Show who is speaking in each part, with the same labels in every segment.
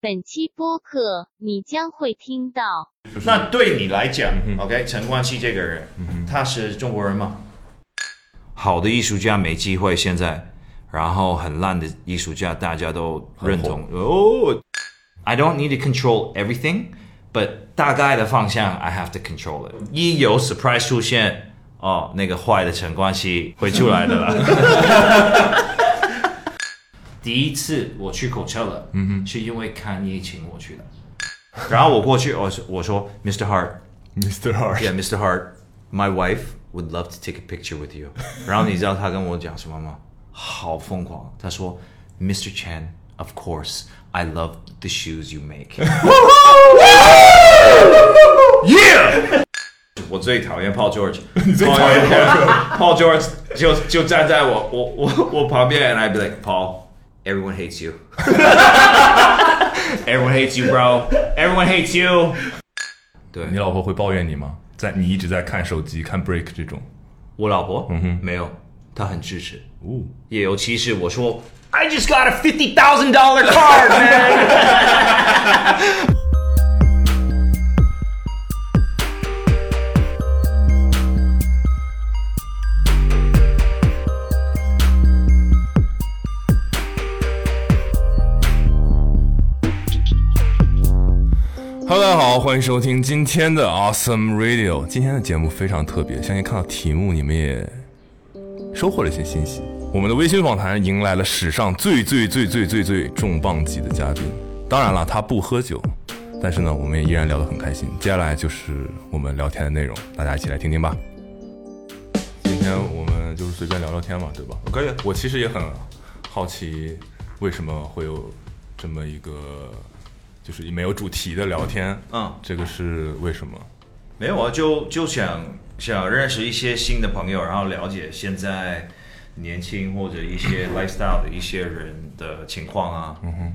Speaker 1: 本期播客你将会听到。
Speaker 2: 那对你来讲、
Speaker 3: 嗯
Speaker 2: o k 陈冠希这个人，他是中国人吗？好的艺术家没机会现在，然后很烂的艺术家大家都认同。哦、i don't need to control everything, but 大概的方向 I have to control it。一有 surprise 出现，哦，那个坏的陈冠希会出来的了。第一次我去 Coachella，嗯哼，是因为看叶请我去的。然后我过去，我说我说 Mr. Hart。
Speaker 3: Mr. Hart，
Speaker 2: Yeah, Mr. Hart, my wife would love to take a picture with you. 然后你知道他跟我讲什么吗？好疯狂！他说，Mr. Chen, of course, I love the shoes you make. yeah! 我最讨厌 Paul George，你
Speaker 3: 最讨厌
Speaker 2: Paul George 就就站在我我我我旁边，and I'd be like Paul, everyone hates you. everyone hates you, bro. Everyone hates you. 对，
Speaker 3: 你老婆会抱怨你吗？在你一直在看手机、看 break 这种，
Speaker 2: 我老婆，嗯哼，没有，她很支持，
Speaker 3: 哦，
Speaker 2: 也尤其是我说，I just got a fifty thousand dollar car, man 。
Speaker 3: 好，欢迎收听今天的 Awesome Radio。今天的节目非常特别，相信看到题目你们也收获了一些信息。我们的微信访谈迎来了史上最最最最最最重磅级的嘉宾。当然了，他不喝酒，但是呢，我们也依然聊得很开心。接下来就是我们聊天的内容，大家一起来听听吧。今天我们就是随便聊聊天嘛，对吧？
Speaker 2: 可以，
Speaker 3: 我其实也很好奇，为什么会有这么一个就是没有主题的聊天？
Speaker 2: 嗯，
Speaker 3: 这个是为什么？
Speaker 2: 没有啊，就就想想认识一些新的朋友，然后了解现在年轻或者一些 lifestyle 的一些人的情况啊，嗯哼，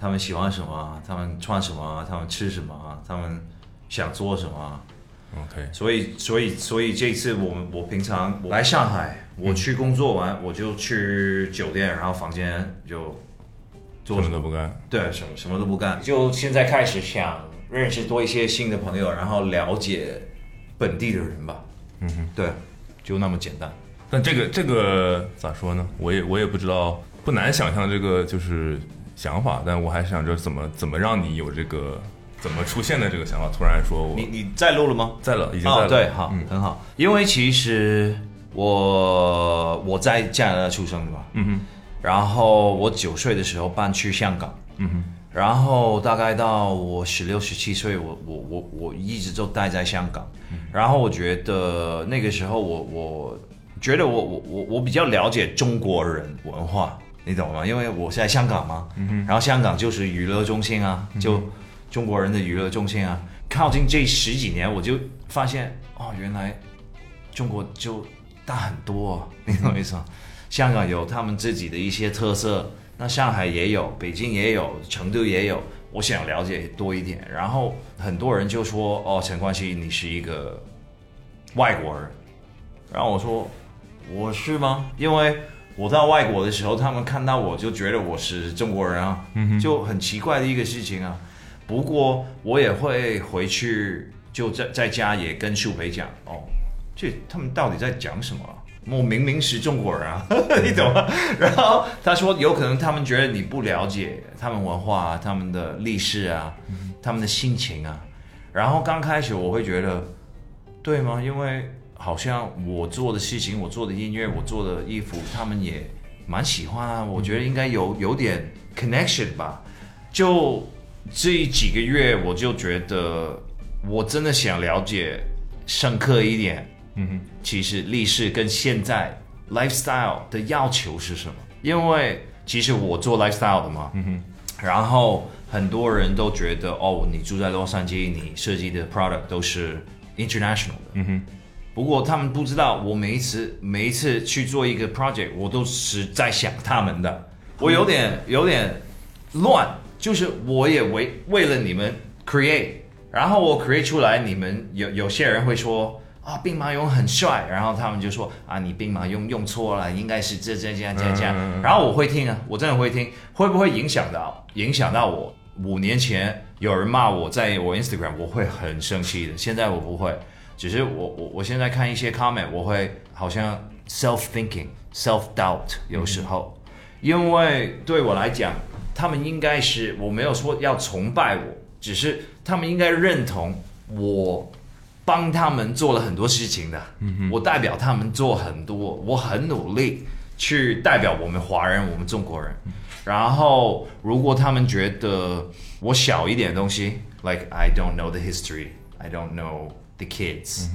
Speaker 2: 他们喜欢什么啊，他们穿什么啊，他们吃什么啊，他们想做什么啊。
Speaker 3: OK，
Speaker 2: 所以，所以，所以这次我们我平常我来上海，我去工作完，我就去酒店，然后房间就做
Speaker 3: 什么都不干。
Speaker 2: 对，什么什么都不干，就现在开始想认识多一些新的朋友，然后了解本地的人吧。嗯哼，对，就那么简单。
Speaker 3: 但这个这个咋说呢？我也我也不知道，不难想象这个就是想法，但我还想着怎么怎么让你有这个怎么出现的这个想法。突然说我
Speaker 2: 你你在录了吗？
Speaker 3: 在了，已经在了。
Speaker 2: 哦，对，好，
Speaker 3: 嗯
Speaker 2: 很好。因为其实我我在加拿大出生的嘛，
Speaker 3: 嗯哼，
Speaker 2: 然后我九岁的时候搬去香港，
Speaker 3: 嗯哼，
Speaker 2: 然后大概到我十六、十七岁，我我我我一直都待在香港。然后我觉得那个时候我我觉得我我我我比较了解中国人文化，你懂吗？因为我在香港嘛，然后香港就是娱乐中心啊，就中国人的娱乐中心啊。靠近这十几年，我就发现哦，原来中国就大很多、啊，你懂我意思吗？香港有他们自己的一些特色，那上海也有，北京也有，成都也有。我想了解多一点，然后很多人就说：“哦，陈冠希，你是一个外国人。”然后我说：“我是吗？因为我到外国的时候，他们看到我就觉得我是中国人啊，就很奇怪的一个事情啊。不过我也会回去，就在在家也跟树培讲哦，这他们到底在讲什么啊、我明明是中国人啊，你懂吗？然后他说，有可能他们觉得你不了解他们文化啊、他们的历史啊、他们的心情啊。然后刚开始我会觉得，对吗？因为好像我做的事情、我做的音乐、我做的衣服，他们也蛮喜欢啊。我觉得应该有有点 connection 吧。就这几个月，我就觉得我真的想了解深刻一点。
Speaker 3: 嗯哼，
Speaker 2: 其实历史跟现在 lifestyle 的要求是什么？因为其实我做 lifestyle 的嘛，嗯哼，然后很多人都觉得哦，你住在洛杉矶，你设计的 product 都是 international 的，
Speaker 3: 嗯哼，
Speaker 2: 不过他们不知道，我每一次每一次去做一个 project，我都是在想他们的，我有点有点乱，就是我也为为了你们 create，然后我 create 出来，你们有有些人会说啊，兵马俑很帅，然后他们就说啊，你兵马俑用错了，应该是这这这样这样这样，然后我会听啊，我真的会听，会不会影响到影响到我？五年前有人骂我在我 Instagram，我会很生气的。现在我不会，只是我我我现在看一些 comment，我会好像 self thinking、self doubt 有时候，因为对我来讲，他们应该是我没有说要崇拜我，只是他们应该认同我帮他们做了很多事情的，我代表他们做很多，我很努力去代表我们华人，我们中国人。然后，如果他们觉得我小一点的东西，like I don't know the history, I don't know the kids，、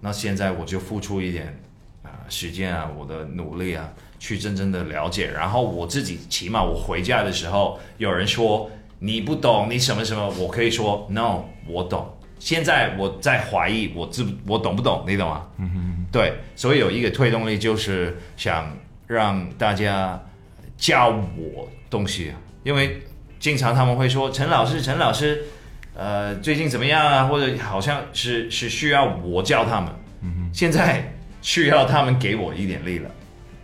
Speaker 2: 那现在我就付出一点啊、时间啊，我的努力啊，去真正的了解。然后我自己起码我回家的时候，有人说你不懂，你什么什么，我可以说 no，我懂。现在我在怀疑我知我懂不懂，你懂吗？嗯哼，对，所以有一个推动力就是想让大家教我东西，因为经常他们会说陈老师，陈老师，呃，最近怎么样？啊？或者好像是是需要我教他们，现在需要他们给我一点力了，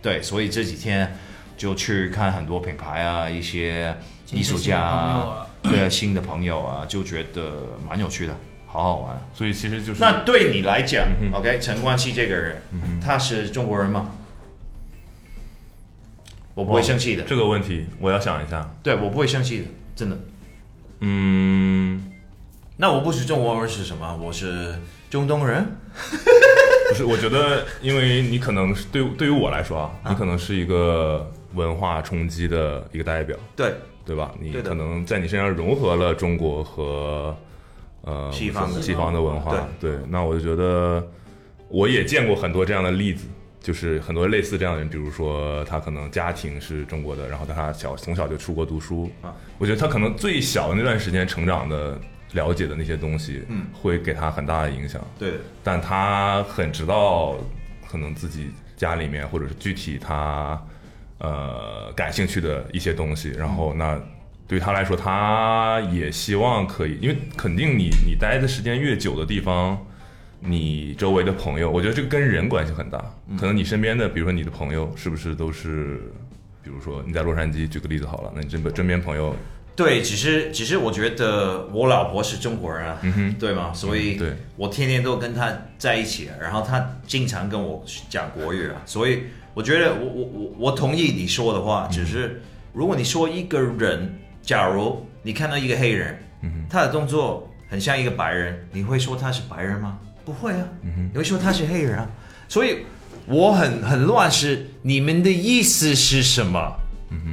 Speaker 2: 对，所以这几天就去看很多品牌啊，一些艺术家啊，对啊，新的朋友啊，就觉得蛮有趣的，好好玩。
Speaker 3: 所以其实就是
Speaker 2: 那对你来讲、o k 陈冠希这个人，他是中国人吗？我不会生气的，
Speaker 3: 这个问题，我要想一下。
Speaker 2: 对我不会生气的，真的。
Speaker 3: 嗯，
Speaker 2: 那我不是中国人是什么？我是中东人。
Speaker 3: 不是，我觉得，因为你可能是对对于我来说啊，你可能是一个文化冲击的一个代表，
Speaker 2: 对，
Speaker 3: 对吧？你可能在你身上融合了中国和呃
Speaker 2: 西方的
Speaker 3: 西方的文化，对。那我就觉得，我也见过很多这样的例子，就是很多类似这样的人，比如说他可能家庭是中国的，然后但他小从小就出国读书
Speaker 2: 啊，
Speaker 3: 我觉得他可能最小的那段时间成长的了解的那些东西，
Speaker 2: 嗯，
Speaker 3: 会给他很大的影响。
Speaker 2: 对，
Speaker 3: 但他很知道可能自己家里面或者是具体他呃感兴趣的一些东西，然后那对他来说，他也希望可以，因为肯定你你待的时间越久的地方，你周围的朋友，我觉得这个跟人关系很大，可能你身边的，比如说你的朋友，是不是都是，比如说你在洛杉矶，举个例子好了，那你这边身边朋友，
Speaker 2: 对，只是只是我觉得我老婆是中国人啊，嗯对吗？所以
Speaker 3: 嗯对
Speaker 2: 我天天都跟她在一起，啊然后她经常跟我讲国语啊，所以我觉得我我我我同意你说的话，只是如果你说一个人，假如你看到一个黑人，他的动作很像一个白人，你会说他是白人吗？不会啊，你会说他是黑人啊，所以我很很乱是你们的意思是什么？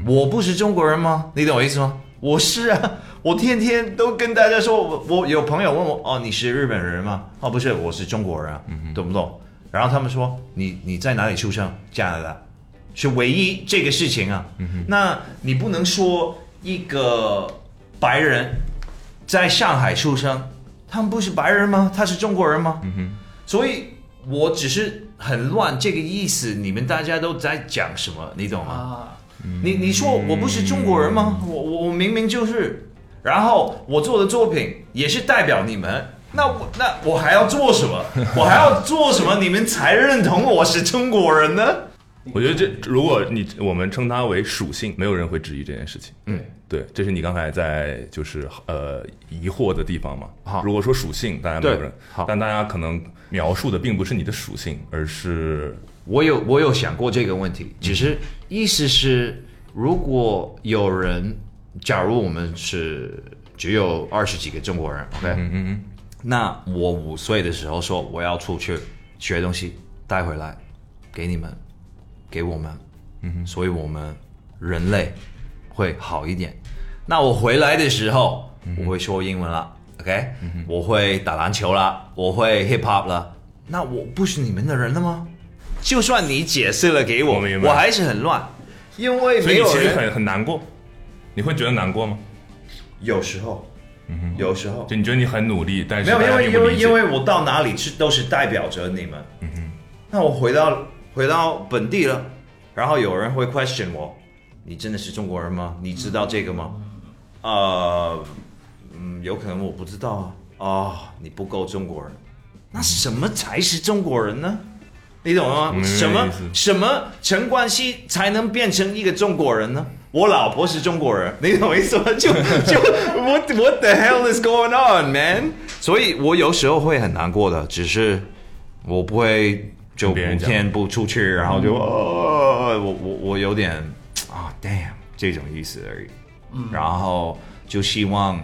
Speaker 2: 我不是中国人吗？你懂我意思吗？我是啊，我天天都跟大家说，我我有朋友问我，哦，你是日本人吗？哦，不是，我是中国人啊，懂不懂？然后他们说，你你在哪里出生？加拿大，是唯一这个事情啊。那你不能说一个白人在上海出生，他们不是白人吗？他是中国人吗？所以我只是很乱这个意思，你们大家都在讲什么？你懂吗？
Speaker 4: 啊，
Speaker 2: 你你说我不是中国人吗？我我我明明就是，然后我做的作品也是代表你们，那我那我还要做什么？我还要做什么？你们才认同我是中国人呢？
Speaker 3: 我觉得这如果你我们称它为属性，没有人会质疑这件事情。
Speaker 2: 嗯，
Speaker 3: 对，这是你刚才在就是呃疑惑的地方嘛。
Speaker 2: 好
Speaker 3: 如果说属性，大家没有人，
Speaker 2: 好
Speaker 3: 但大家可能描述的并不是你的属性，而是
Speaker 2: 我有我有想过这个问题，只是意思是，如果有人，假如我们是只有二十几个中国人，OK，
Speaker 3: 嗯嗯
Speaker 2: 那我五岁的时候说我要出去学东西带回来给你们，给我们，嗯，所以我们人类会好一点。那我回来的时候，我会说英文了，OK，、我会打篮球了，我会 hip hop 了。那我不是你们的人了吗？就算你解释了给我，
Speaker 3: 我
Speaker 2: 我还是很乱，因为
Speaker 3: 嗯，所以
Speaker 2: 没有
Speaker 3: 其实很很难过，你会觉得难过吗？
Speaker 2: 有时候，有时候。
Speaker 3: 就你觉得你很努力，但是
Speaker 2: 没有，因为因为我到哪里是都是代表着你们。嗯哼，那我回到回到本地了，然后有人会 question 我，你真的是中国人吗？你知道这个吗？呃，嗯，有可能我不知道啊。哦，你不够中国人，那什么才是中国人呢？你懂吗？什么什么陈冠希才能变成一个中国人呢？我老婆是中国人，你懂我意思吗？就就 what what the hell is going on, man？所以我有时候会很难过的，只是我不会就五天不出去，然后就、哦，我我我有点啊、damn 这种意思而已。然后就希望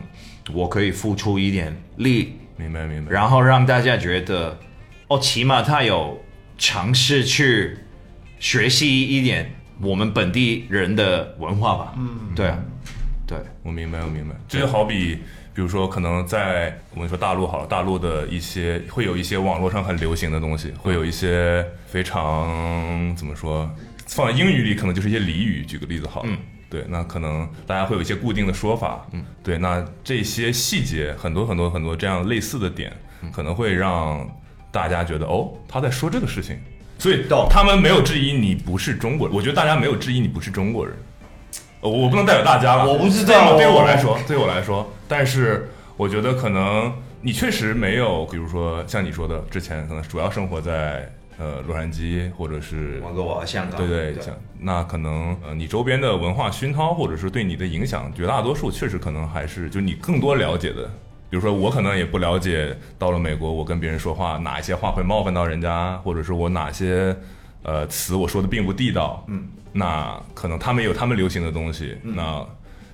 Speaker 2: 我可以付出一点力，
Speaker 3: 明白明白。
Speaker 2: 然后让大家觉得，哦，起码他有尝试去学习一点我们本地人的文化吧。嗯，对啊，对，
Speaker 3: 我明白，我明白。这就好比，比如说，可能在我们说大陆好了，大陆的一些会有一些网络上很流行的东西，会有一些非常怎么说，放在英语里可能就是一些俚语。举个例子好了，
Speaker 2: 嗯。
Speaker 3: 对，那可能大家会有一些固定的说法，嗯，对，那这些细节很多很多很多这样类似的点，可能会让大家觉得哦，他在说这个事情。所以
Speaker 2: 到
Speaker 3: 他们没有质疑你不是中国人，我觉得大家没有质疑你不是中国人，呃我我不能代表大家吧，
Speaker 2: 我不知道
Speaker 3: 对我对我来说，对我来说，但是我觉得可能你确实没有，比如说像你说的，之前可能主要生活在呃洛杉矶或者是对对，像那可能呃你周边的文化熏陶或者是对你的影响，绝大多数确实可能还是就你更多了解的。比如说，我可能也不了解，到了美国，我跟别人说话哪一些话会冒犯到人家，或者是我哪些呃词我说的并不地道，嗯，那可能他们有他们流行的东西，那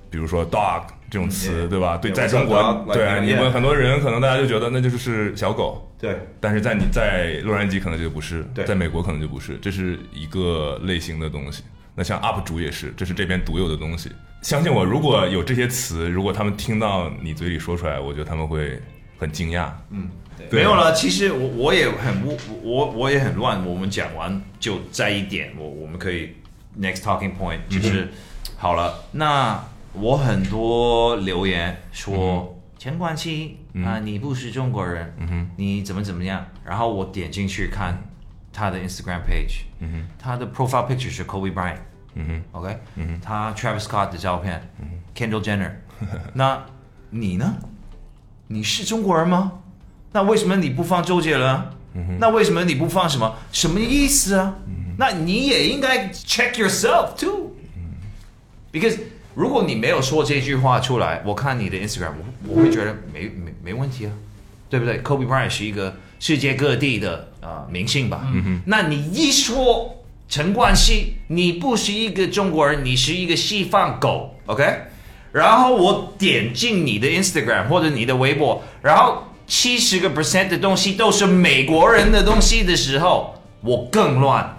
Speaker 3: 比如说 dog 这种词，
Speaker 2: 嗯
Speaker 3: 对吧？对，在中国对你们很多人可能大家就觉得那就是小狗，
Speaker 2: 对
Speaker 3: 但是在你在洛杉矶可能就不是，
Speaker 2: 对
Speaker 3: 在美国可能就不是，这是一个类型的东西。那像 UP 主也是，这是这边独有的东西。相信我，如果有这些词，如果他们听到你嘴里说出来，我觉得他们会很惊讶。嗯，对
Speaker 2: 没有了。其实我我也很我我我也很乱。我们讲完就在一点，我我们可以 next talking point 就是、好了。那我很多留言说陈冠希啊、你不是中国人，你怎么怎么样？然后我点进去看他的 Instagram page，、他的 profile picture 是 Kobe Bryant。OK，他 Travis Scott 的照片、k e n d a l l Jenner，那你呢？你是中国人吗？那为什么你不放周杰伦？那为什么你不放什么？什么意思啊？那你也应该 check yourself too。Because 如果你没有说这句话出来，我看你的 Instagram，我我会觉得没没没问题啊，对不对？Kobe Bryant 是一个世界各地的呃明星吧？那你一说陈冠希，你不是一个中国人，你是一个西方狗，OK？然后我点进你的 Instagram 或者你的微博，然后七十个 percent 的东西都是美国人的东西的时候，我更乱。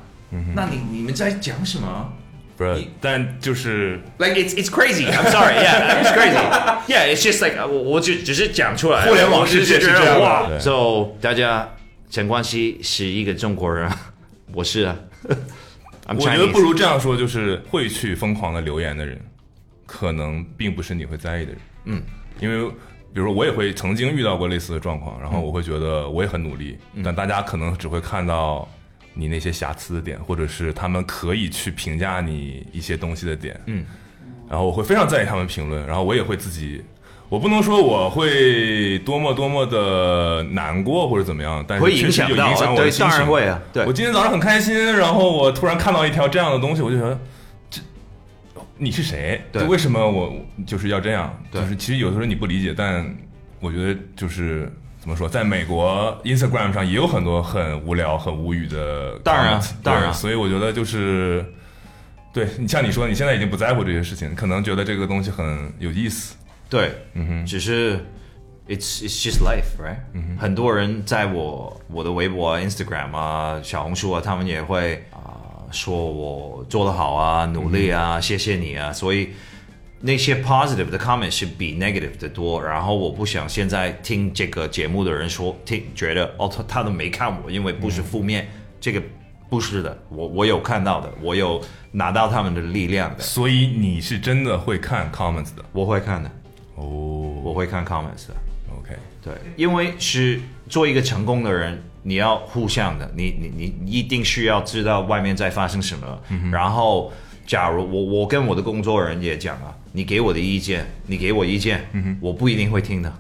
Speaker 2: 那你你们在讲什么？
Speaker 3: 不是，但就是。
Speaker 2: Like it's it's crazy. I'm sorry. Yeah, it's crazy. Yeah, it's just like 我我只只是讲出来。
Speaker 3: 互联网世界是这样的
Speaker 2: 哇！So 大家陈冠希是一个中国人，我是啊。
Speaker 3: 我觉得不如这样说，就是会去疯狂的留言的人，可能并不是你会在意的人。嗯，因为比如说我也会曾经遇到过类似的状况，然后我会觉得我也很努力，但大家可能只会看到你那些瑕疵的点，或者是他们可以去评价你一些东西的点。嗯，然后我会非常在意他们评论，然后我也会自己。我不能说我会多么多么的难过或者怎么样，但是
Speaker 2: 会
Speaker 3: 确实
Speaker 2: 影响
Speaker 3: 有影响我心情。
Speaker 2: 当然会啊对
Speaker 3: 我今天早上很开心，然后我突然看到一条这样的东西，我就觉得这你是谁？
Speaker 2: 对
Speaker 3: 就为什么我就是要这样？
Speaker 2: 对
Speaker 3: 就是其实有的时候你不理解，但我觉得就是怎么说，在美国 Instagram 上也有很多很无聊、很无语的。
Speaker 2: 当然当然
Speaker 3: 所以我觉得就是。对你像你说，你现在已经不在乎这些事情，可能觉得这个东西很有意思。
Speaker 2: 对，嗯哼，只是 it's it's just life, right？、嗯很多人在我我的微博啊、Instagram 啊、小红书啊，他们也会啊、说我做得好啊、努力啊、谢谢你啊，所以那些 positive 的 comment 是比 negative 的多。然后我不想现在听这个节目的人说听觉得哦，他他都没看我，因为不是负面，这个不是的，我我有看到的，我有拿到他们的力量的，
Speaker 3: 所以你是真的会看 comments 的？
Speaker 2: 我会看的，
Speaker 3: 哦。
Speaker 2: 我会看 comments 的。
Speaker 3: OK，
Speaker 2: 对，因为是做一个成功的人，你要互相的，你你你你一定需要知道外面在发生什么。然后，假如我我跟我的工作人也讲啊，你给我的意见，你给我意见，我不一定会听的，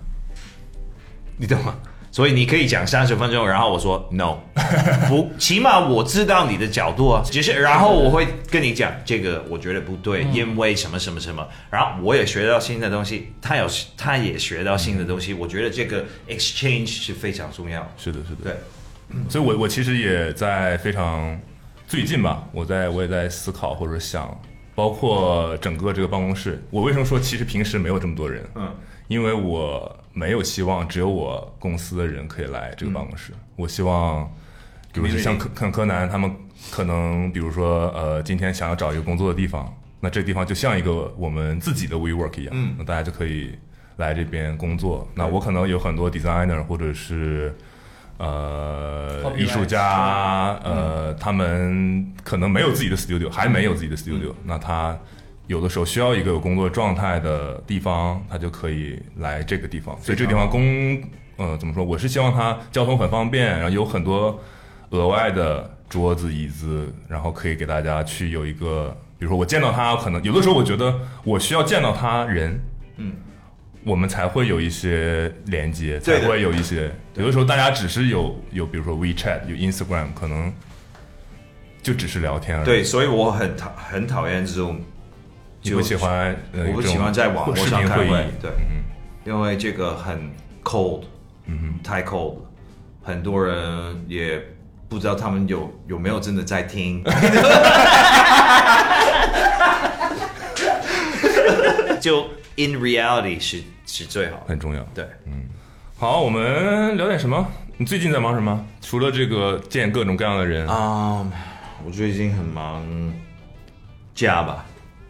Speaker 2: 你懂吗？所以你可以讲三十分钟，然后我说 no，不，起码我知道你的角度啊，只是然后我会跟你讲这个我觉得不对，因为什么什么什么，然后我也学到新的东西，他有他也学到新的东西，我觉得这个 exchange 是非常重要。
Speaker 3: 是的，是的。
Speaker 2: 对，
Speaker 3: 所以我我其实也在非常最近吧，我在我也在思考或者想，包括整个这个办公室，我为什么说其实平时没有这么多人？
Speaker 2: 嗯，
Speaker 3: 因为我没有希望只有我公司的人可以来这个办公室，我希望，比如说像柯柯柯南他们可能，比如说呃，今天想要找一个工作的地方，那这个地方就像一个我们自己的 WeWork 一样，
Speaker 2: 嗯
Speaker 3: 那大家就可以来这边工作。那我可能有很多 designer 或者是呃艺术家，呃，他们可能没有自己的 studio，还没有自己的 studio，、那他有的时候需要一个有工作状态的地方，他就可以来这个地方。所以这个地方工，呃，怎么说？我是希望它交通很方便，然后有很多额外的桌子、椅子，然后可以给大家去有一个，比如说我见到他，可能有的时候我觉得我需要见到他人，
Speaker 2: 嗯，
Speaker 3: 我们才会有一些连接，才会有一些。有的时候大家只是有有，比如说 WeChat、有 Instagram，可能就只是聊天而已。
Speaker 2: 对，所以我很讨很讨厌这种，
Speaker 3: 就不喜欢？呃
Speaker 2: 我不喜欢在网络上开会对，因为这个很 cold，嗯太 cold，很多人也不知道他们有有没有真的在听。就 in reality 是是最好的，
Speaker 3: 很重要。
Speaker 2: 对，嗯。
Speaker 3: 好，我们聊点什么？你最近在忙什么？除了这个见各种各样的人，
Speaker 2: 啊、我最近很忙家吧，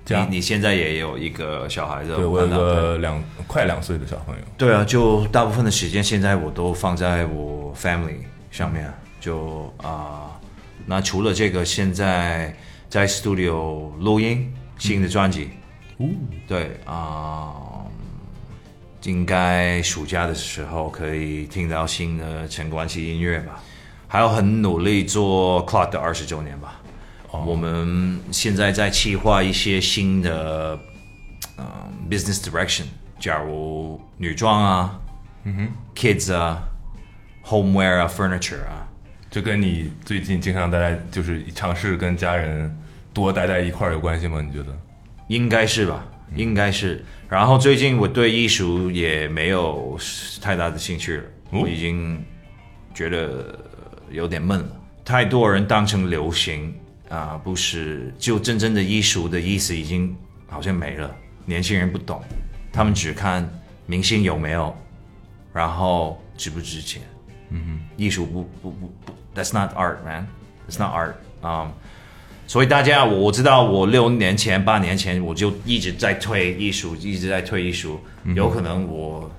Speaker 3: 家？
Speaker 2: 你你现在也有一个小孩子，
Speaker 3: 对我有个两快两岁的小朋友，
Speaker 2: 对啊，就大部分的时间现在我都放在我 family 上面，就啊、那除了这个，现在在 studio 录音新的专辑，对啊、应该暑假的时候可以听到新的陈冠希音乐吧，还有很努力做 Clock 的二十周年吧。我们现在在计划一些新的嗯 business direction，假如女装啊，嗯哼，kids 啊，homeware 啊，furniture 啊，
Speaker 3: 这跟你最近经常待在，就是尝试跟家人多待在一块儿有关系吗？你觉得？
Speaker 2: 应该是吧，应该是。然后最近我对艺术也没有太大的兴趣了，
Speaker 3: 哦
Speaker 2: 我已经觉得有点闷了。太多人当成流行啊、不是就真正的艺术的意思已经好像没了。年轻人不懂，他们只看明星有没有，然后值不值钱。嗯哼，艺术不不不不，That's not art, man. It's not art. 啊、所以大家，我我知道，我六年前、八年前我就一直在推艺术，一直在推艺术。有可能我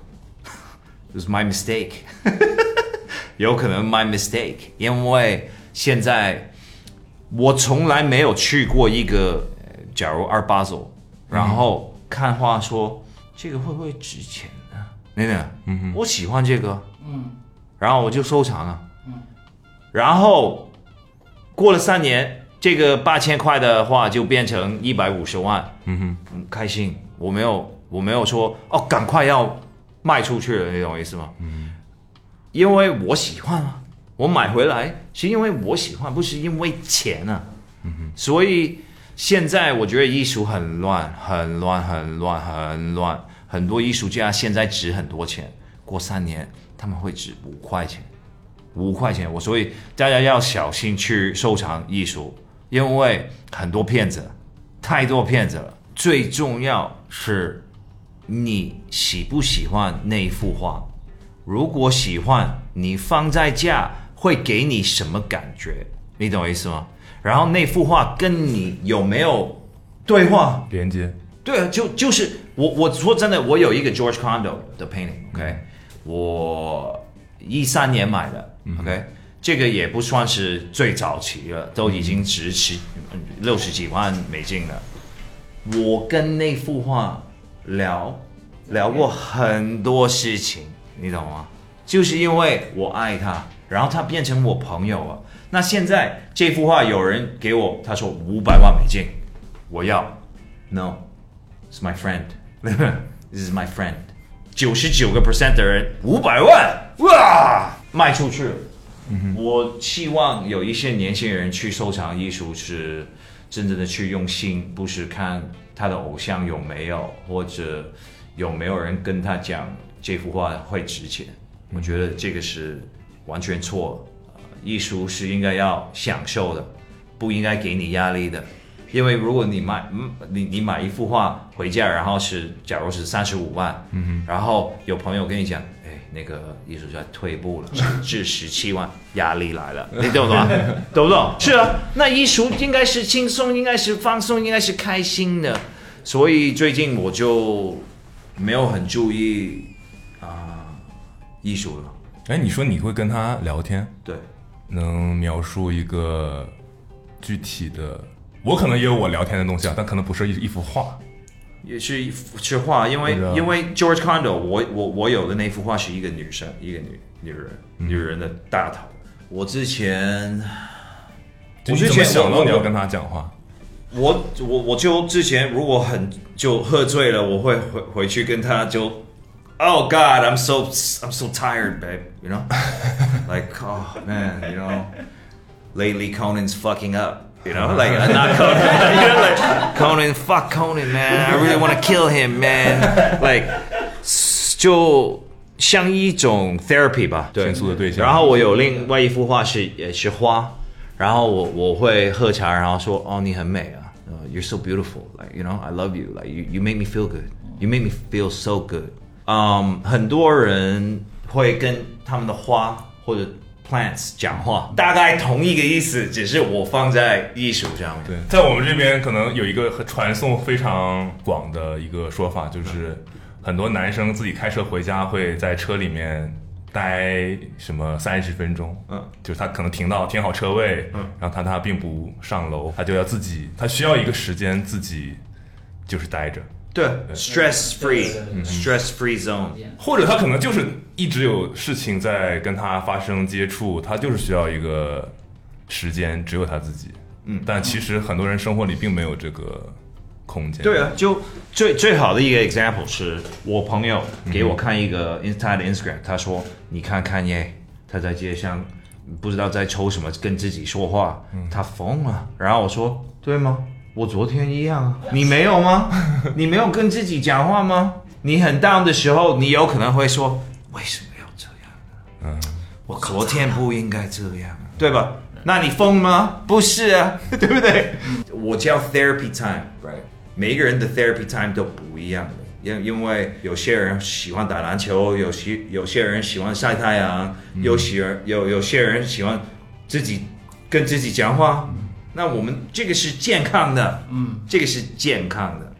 Speaker 2: it was my mistake，有可能 my mistake，因为现在我从来没有去过一个，呃假如二八走，然后看画说这个会不会值钱呢？真的，嗯我喜欢这个，嗯，然后我就收藏了，嗯，然后过了三年，这个八千块的话就变成一百五十万，嗯哼，开心。我没有，我没有说哦，赶快要卖出去了，你懂我意思吗？嗯，因为我喜欢啊，我买回来是因为我喜欢，不是因为钱啊。嗯哼，所以现在我觉得艺术很乱，很乱，很乱，很乱。很多艺术家现在值很多钱，过三年他们会值五块钱。五块钱，我所以大家要小心去收藏艺术，因为很多骗子，太多骗子了。最重要是你喜不喜欢那一幅画，如果喜欢，你放在家会给你什么感觉？你懂我意思吗？然后那幅画跟你有没有对话？
Speaker 3: 连接
Speaker 2: 对啊，就就是我我说真的，我有一个 George Condo 的 painting，OK，、我一三年买的，OK，、这个也不算是最早期了，都已经值十六十几万美金了。我跟那幅画聊聊过很多事情，你懂吗？就是因为我爱他，然后他变成我朋友了。那现在这幅画有人给我，他说五百万美金，我要，No，it's my friend，this is my friend，九十九个 percent 的人五百万哇卖出去了。我希望有一些年轻人去收藏艺术是真正的去用心，不是看他的偶像有没有，或者有没有人跟他讲这幅画会值钱。我觉得这个是完全错艺术是应该要享受的，不应该给你压力的。因为如果你买，嗯，你你买一幅画回家，然后是假如是三十五万，嗯然后有朋友跟你讲，哎，那个艺术家退步了，至十七万，压力来了，你懂吗？懂不懂？是啊，那艺术应该是轻松，应该是放松，应该是开心的。所以最近我就没有很注意啊、艺术了。
Speaker 3: 哎，你说你会跟他聊天，
Speaker 2: 对，
Speaker 3: 能描述一个具体的？我可能也有我聊天的东西啊，但可能不是一一幅画。
Speaker 2: 也是一幅是画，因为因为 George Condo，我我我有的那幅画是一个女生，一个女女人，女人的大头。我之前，我之前
Speaker 3: 想到你要跟他讲话？
Speaker 2: 我我我就之前如果很就喝醉了，我会回回去跟他就，Oh God, I'm so I'm so tired, babe. You know, like oh man, you know, lately Conan's fucking up. You know, like uh, not Conan, you know, like Conan, fuck Conan, man. I really want to kill him, man. Like 就像一种 therapy 吧，对
Speaker 3: 倾诉的对象
Speaker 2: 然后我有另外一幅画是也是花，然后我我会喝茶，然后说哦你很美啊、呃 y o u r e so beautiful, like you know I love you, like you you make me feel good, you make me feel so good。嗯，很多人会跟他们的花或者 plants 讲话，大概同一个意思，只是我放在艺术上面。
Speaker 3: 对，在我们这边可能有一个传送非常广的一个说法，就是很多男生自己开车回家会在车里面待什么三十分钟，
Speaker 2: 嗯，
Speaker 3: 就是他可能停到停好车位，嗯，然后他他并不上楼，他就要自己，他需要一个时间自己就是待着，
Speaker 2: 对，stress free
Speaker 4: 对对对
Speaker 2: stress free zone。
Speaker 3: 或者他可能就是一直有事情在跟他发生接触，他就是需要一个时间，只有他自己。嗯，但其实很多人生活里并没有这个空间。
Speaker 2: 对啊，就最最好的一个 example 是我朋友给我看一个 ins 他的 Instagram，他说你看看耶，他在街上不知道在抽什么，跟自己说话，他疯了。然后我说对吗？我昨天一样啊，你没有吗？你没有跟自己讲话吗？你很 down 的时候，你有可能会说为什么要这样？
Speaker 3: 嗯，
Speaker 2: 我昨天不应该这样，对吧？那你疯吗？不是啊，对不对？我叫 therapy time，right？每一个人的 therapy time 都不一样的，因因为有些人喜欢打篮球，有些有些人喜欢晒太阳，有些人有有些人喜欢自己跟自己讲话。那我们这个是健康的，嗯，这个是健康的。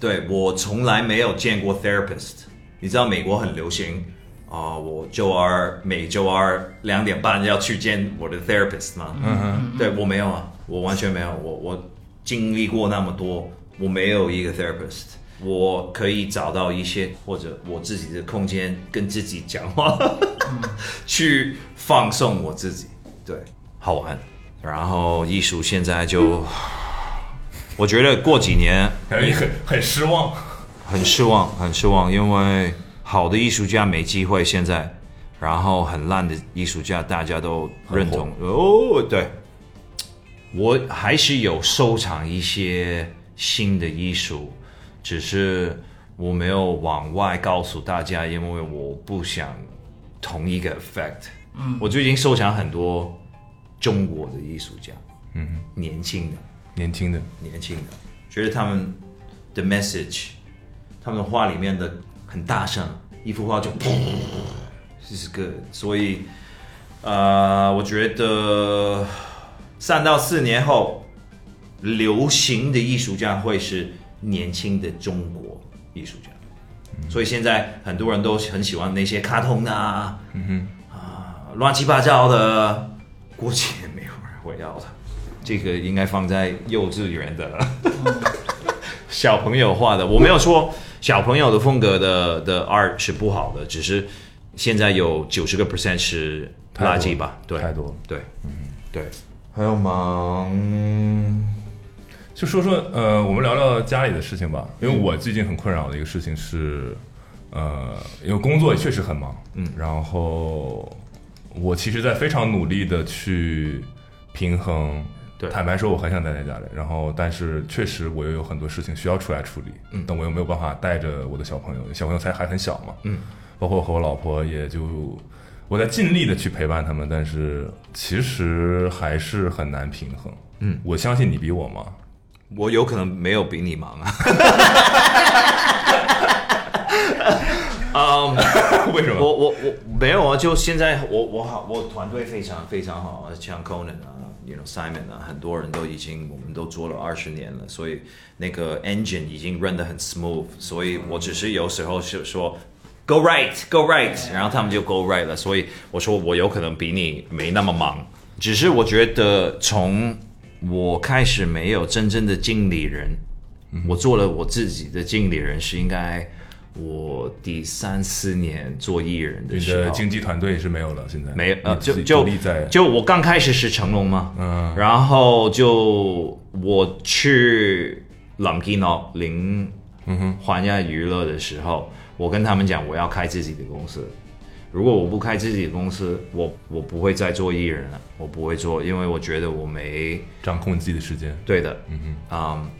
Speaker 2: 对我从来没有见过 therapist。你知道美国很流行啊、我周二每周二两点半要去见我的 therapist 吗？嗯哼，对我没有啊，我完全没有。我我经历过那么多，我没有一个 therapist。我可以找到一些或者我自己的空间跟自己讲话，去放松我自己，对，好玩。然后艺术现在就，我觉得过几年
Speaker 3: 很很失望。
Speaker 2: 很失望，很失望，因为好的艺术家没机会现在，然后很烂的艺术家大家都认同哦，对，我还是有收藏一些新的艺术，只是我没有往外告诉大家，因为我不想同一个 effect。嗯，我最近收藏很多中国的艺术家，嗯，年轻的。
Speaker 3: 年轻的，
Speaker 2: 年轻的，觉得他们的 message，他们的画里面的很大声，一幅画就砰，this is good。所以，呃，我觉得三到四年后，流行的艺术家会是年轻的中国艺术家。所以现在很多人都很喜欢那些卡通啊，嗯哼，啊，乱七八糟的，估计也没有人会要的。这个应该放在幼稚园的 小朋友画的。我没有说小朋友的风格的的 art 是不好的，只是现在有九十个 percent 是垃圾吧？对，
Speaker 3: 太多了。
Speaker 2: 对，嗯，对。还有吗？嗯
Speaker 3: 就说说呃，我们聊聊家里的事情吧，因为我最近很困扰的一个事情是，呃，因为工作也确实很忙，嗯，然后我其实，在非常努力的去平衡。
Speaker 2: 对。
Speaker 3: 坦白说，我很想待在家里，然后但是确实我又有很多事情需要出来处理，嗯，但我又没有办法带着我的小朋友，小朋友才还很小嘛，嗯，包括和我老婆也就我在尽力的去陪伴他们，但是其实还是很难平衡，嗯，我相信你比我忙，
Speaker 2: 我有可能没有比你忙啊。嗯，
Speaker 3: 为什么？
Speaker 2: 我我我没有啊，就现在我我好，我团队非常非常好，像 Conan 啊，you know Simon 啊，很多人都已经我们都做了二十年了，所以那个 engine 已经 run 得很 smooth，所以我只是有时候是说 go right go right，然后他们就 go right 了，所以我说我有可能比你没那么忙，只是我觉得从我开始没有真正的经理人，我做了我自己的经理人是应该。我第三四年做艺人的
Speaker 3: 你
Speaker 2: 时候，
Speaker 3: 的经纪团队是没有了，现在？
Speaker 2: 没有呃，就就
Speaker 3: 立在
Speaker 2: 就我刚开始是成龙嘛，
Speaker 3: 嗯。
Speaker 2: 然后就我去 Lampino 零嗯哼。环亚娱乐的时候，我跟他们讲我要开自己的公司。如果我不开自己的公司，我我不会再做艺人了，我不会做，因为我觉得我没
Speaker 3: 掌控自己的时间，
Speaker 2: 对的，嗯哼。嗯，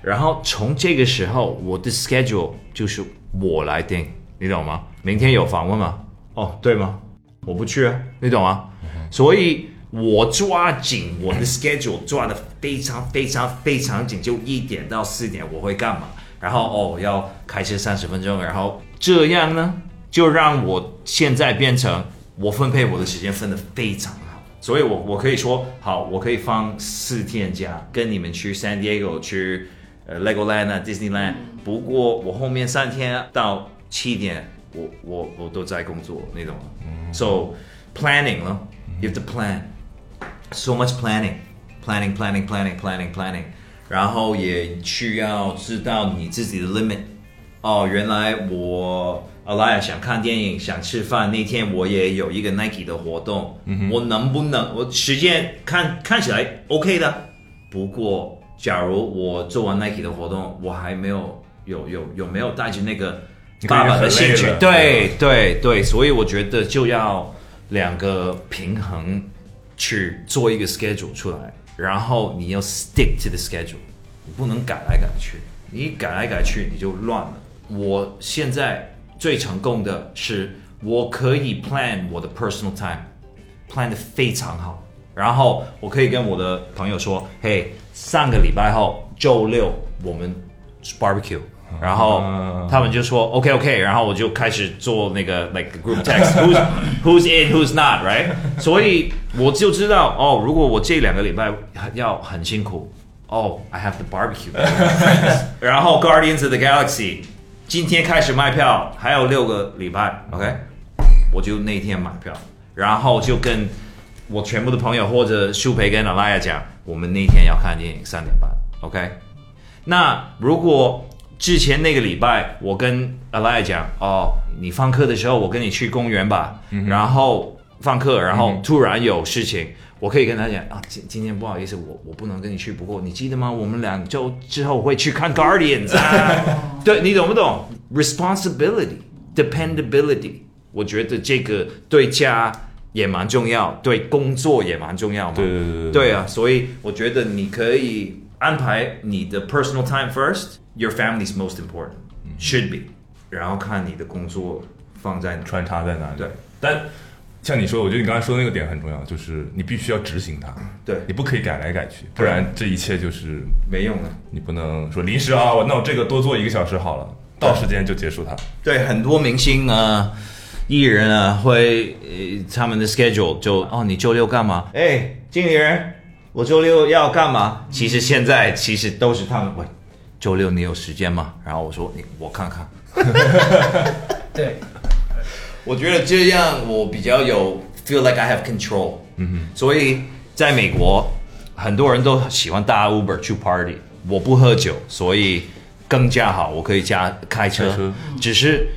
Speaker 2: 然后从这个时候，我的 schedule 就是我来定，你懂吗？明天有访问吗？哦，对吗？我不去啊，你懂吗？所以我抓紧我的 schedule 抓的非常非常非常紧，就一点到四点我会干嘛？然后哦，要开车三十分钟，然后这样呢，就让我现在变成我分配我的时间分得非常好，所以我我可以说好，我可以放四天假，跟你们去 San Diego 去呃 Legoland 啊 Disneyland，不过我后面三天到七点，我我我都在工作，你懂吗、So planning 咯，you have to plan so much planning, planning, planning, planning, planning, planning，然后也需要知道你自己的 limit。哦，原来我阿 Laya 想看电影，想吃饭，那天我也有一个 Nike 的活动，我能不能我时间看看起来 OK 的，不过假如我做完 Nike 的活动，我还没有有有有没有带着那个爸爸的兴趣？对对对，所以我觉得就要两个平衡去做一个 schedule 出来，然后你要 stick to the schedule，你不能改来改去，你改来改去你就乱了。我现在最成功的是，我可以 plan 我的 personal time，plan 的非常好，然后我可以跟我的朋友说，嘿，上个礼拜后周六我们 barbecue。然后他们就说 OK OK，然后我就开始做那个 like group text，who's who's in who's not，right？所以我就知道哦，如果我这两个礼拜要很辛苦，哦、i have the barbecue，然后 Guardians of the Galaxy 今天开始卖票，还有六个礼拜，OK，我就那天买票，然后就跟我全部的朋友或者舒培跟 Alaya 讲，我们那天要看电影三点半，OK。那如果之前那个礼拜我跟 Alaya 讲，哦，你放课的时候我跟你去公园吧，然后放课，然后突然有事情，我可以跟他讲啊，今今天不好意思，我我不能跟你去，不过你记得吗？我们两周之后会去看 Guardians 啊，对你懂不懂？Responsibility, dependability，我觉得这个对家也蛮重要，对工作也蛮重要嘛。
Speaker 3: 对对对对
Speaker 2: 对啊，所以我觉得你可以安排你的 personal time first, your family's most important, should be，然后看你的工作放在哪。
Speaker 3: 穿插在哪里？
Speaker 2: 对，
Speaker 3: 但像你说，我觉得你刚才说的那个点很重要，就是你必须要执行它，
Speaker 2: 对
Speaker 3: 你不可以改来改去，不然这一切就是
Speaker 2: 没用的。
Speaker 3: 你不能说临时啊，我那我这个多做一个小时好了，到时间就结束它。
Speaker 2: 对，很多明星啊、艺人啊，会呃他们的 schedule 就哦，你周六干嘛？哎，经理人，我周六要干嘛？其实现在其实都是他们喂，周六你有时间吗？然后我说你我看看。
Speaker 4: 对，
Speaker 2: 我觉得这样我比较有 feel like I have control。嗯哼，所以在美国，很多人都喜欢搭 Uber 去 party。我不喝酒，所以更加好，我可以加开车。
Speaker 3: 开车
Speaker 2: 只是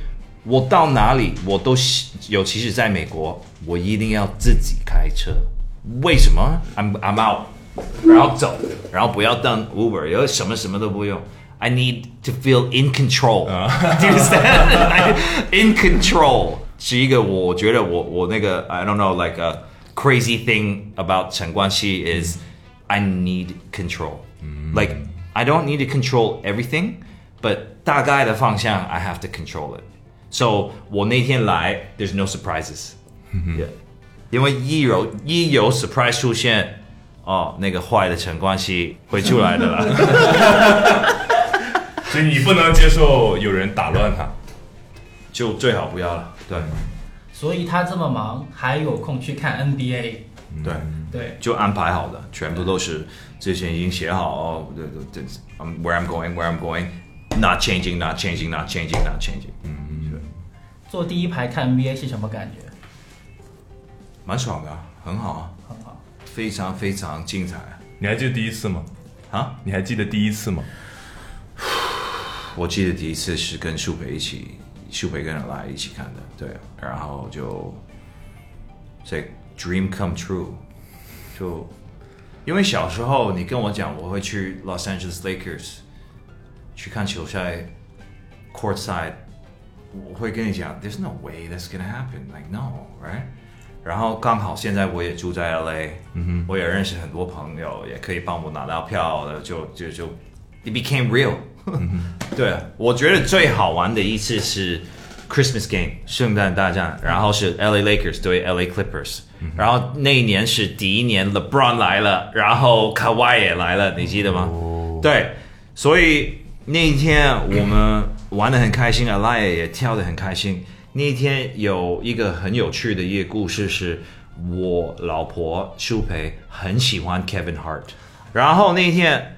Speaker 2: 我到哪里，我都喜尤其是在美国，我一定要自己开车。为什么？I'm I'm out，然后走，然后不要等 Uber，有什么什么都不用。I need to feel in control. Do you understand? in control 是一个我觉得我我那个 I don't know like a crazy thing about 陈冠希 is I need control. Like I don't need to control everything, but 大概的方向 I have to control it. So 我那天来 there's no surprises. Yeah. 因为一有一有 surprise 出现，哦，那个坏的陈冠希会出来的了。
Speaker 3: 所以你不能接受有人打乱他。
Speaker 2: 就最好不要了。对
Speaker 4: 所以他这么忙，还有空去看 NBA。
Speaker 2: 对，
Speaker 4: 对，
Speaker 2: 就安排好的，全部都是之前已经写好哦。对对对，I'm where I'm going, where I'm going, not changing, not changing, not changing, not changing。嗯，
Speaker 4: 坐第一排看 NBA 是什么感觉？
Speaker 2: 蛮爽的啊，很好啊，
Speaker 4: 很好。
Speaker 2: 非常非常精彩
Speaker 3: 你还记得第一次吗？
Speaker 2: 啊！
Speaker 3: 你还记得第一次吗？
Speaker 2: 我记得第一次是跟树培一起，树培跟人来一起看的，对，然后就这 dream come true，就因为小时候你跟我讲我会去 Los Angeles Lakers 去看球赛 courtside，我会跟你讲 there's no way that's gonna happen，like no，right？然后刚好现在我也住在 LA，嗯哼，我也认识很多朋友，也可以帮我拿到票的，就就就 it became real。对，我觉得最好玩的一次是 Christmas game 圣诞大战，然后是 LA Lakers 对 LA Clippers，、然后那一年是第一年 LeBron 来了，然后 Kawhi 也来了，你记得吗？对，所以那一天我们玩的很开心，Alaya 也跳的很开心。那一天有一个很有趣的一个故事是，我老婆舒培很喜欢 Kevin Hart，然后那一天。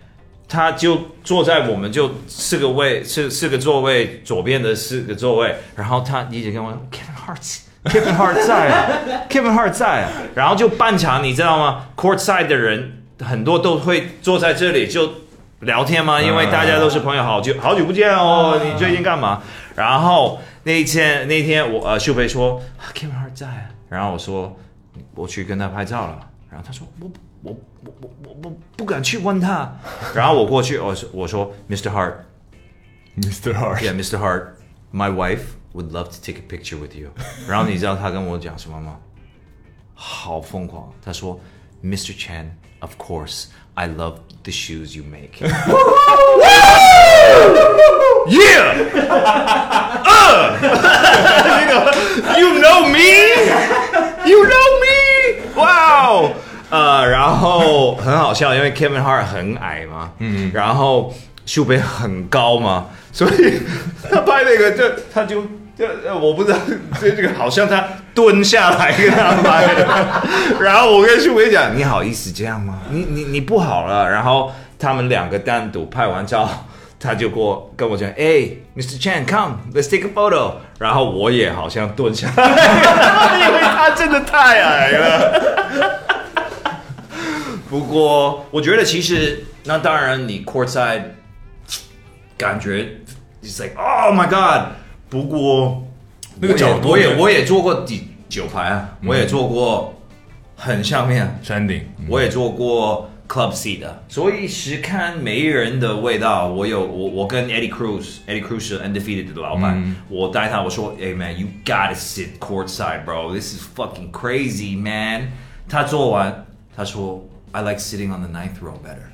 Speaker 2: 他就坐在我们就四个位四四个座位左边的四个座位，然后他一直跟我说 Kevin Hart，Kevin Hart 在啊，Kevin Hart 在啊，然后就半场你知道吗？Court side 的人很多都会坐在这里就聊天嘛，因为大家都是朋友，好久好久不见哦，你最近干嘛？然后那一天那一天我呃秀培说 Kevin Hart 在啊，然后我说我去跟他拍照了，然后他说我我我我我我不敢去问他，然后我过去，我说我说 Mr. Hart，Yeah
Speaker 3: Mr. Hart，
Speaker 2: Mr. Hart，my wife would love to take a picture with you。然后你知道他跟我讲什么吗？好疯狂，他说 Mr. Chen，of course I love the shoes you make。Yeah，呃，那个 You know me，You know me，哇哦。 呃，然后很好笑，因为 Kevin Hart 很矮嘛，嗯，然后秀培很高嘛，所以他拍那个就他就就呃我不知道这这个好像他蹲下来跟他拍的，然后我跟秀培讲，你好意思这样吗？你你你不好了，然后他们两个单独拍完照。他就过跟我讲，哎、m r Chan, come, let's take a photo。然后我也好像蹲下来，因为他真的太矮了。不过我觉得其实那当然你 court side 感觉 it's like oh my god。不过
Speaker 3: 那个角度
Speaker 2: 我也我也我也坐过第九排啊，我也做过很上面，
Speaker 3: 山顶，
Speaker 2: 我也做过 club seat 的，所以是看每一人的味道。我有我我跟 Eddie Cruz，Eddie Cruz 是 undefeated 的老板，我带他我说，Hey man，you gotta sit courtside bro，this is fucking crazy man。他做完，他说 I like sitting on the ninth row better。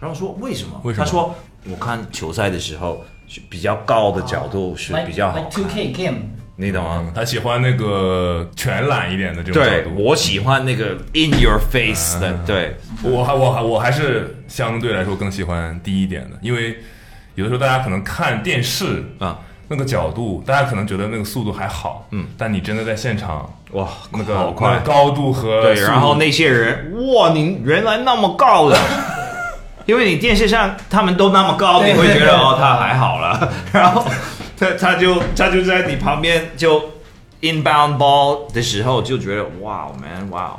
Speaker 2: 然后我说为什么？
Speaker 3: 为什么
Speaker 2: 他说我看球赛的时候是比较高的角度是比较好
Speaker 4: like
Speaker 2: 看
Speaker 4: two K game。
Speaker 2: 你懂吗？
Speaker 3: 嗯，他喜欢那个全览一点的这种角
Speaker 2: 对，
Speaker 3: 度。
Speaker 2: 我喜欢那个 in your face 的，对。
Speaker 3: 我还我还我还是相对来说更喜欢低一点的，因为有的时候大家可能看电视
Speaker 2: 啊，
Speaker 3: 那个角度，大家可能觉得那个速度还好，嗯，但你真的在现场，
Speaker 2: 哇，
Speaker 3: 那个
Speaker 2: 好快。
Speaker 3: 个，高度和
Speaker 2: 对，然后那些人，哇，你原来那么高的，因为你电视上他们都那么高，你会觉得哦，他还好了，然后他他就他就在你旁边就 inbound ball 的时候就觉得哇，man，哇，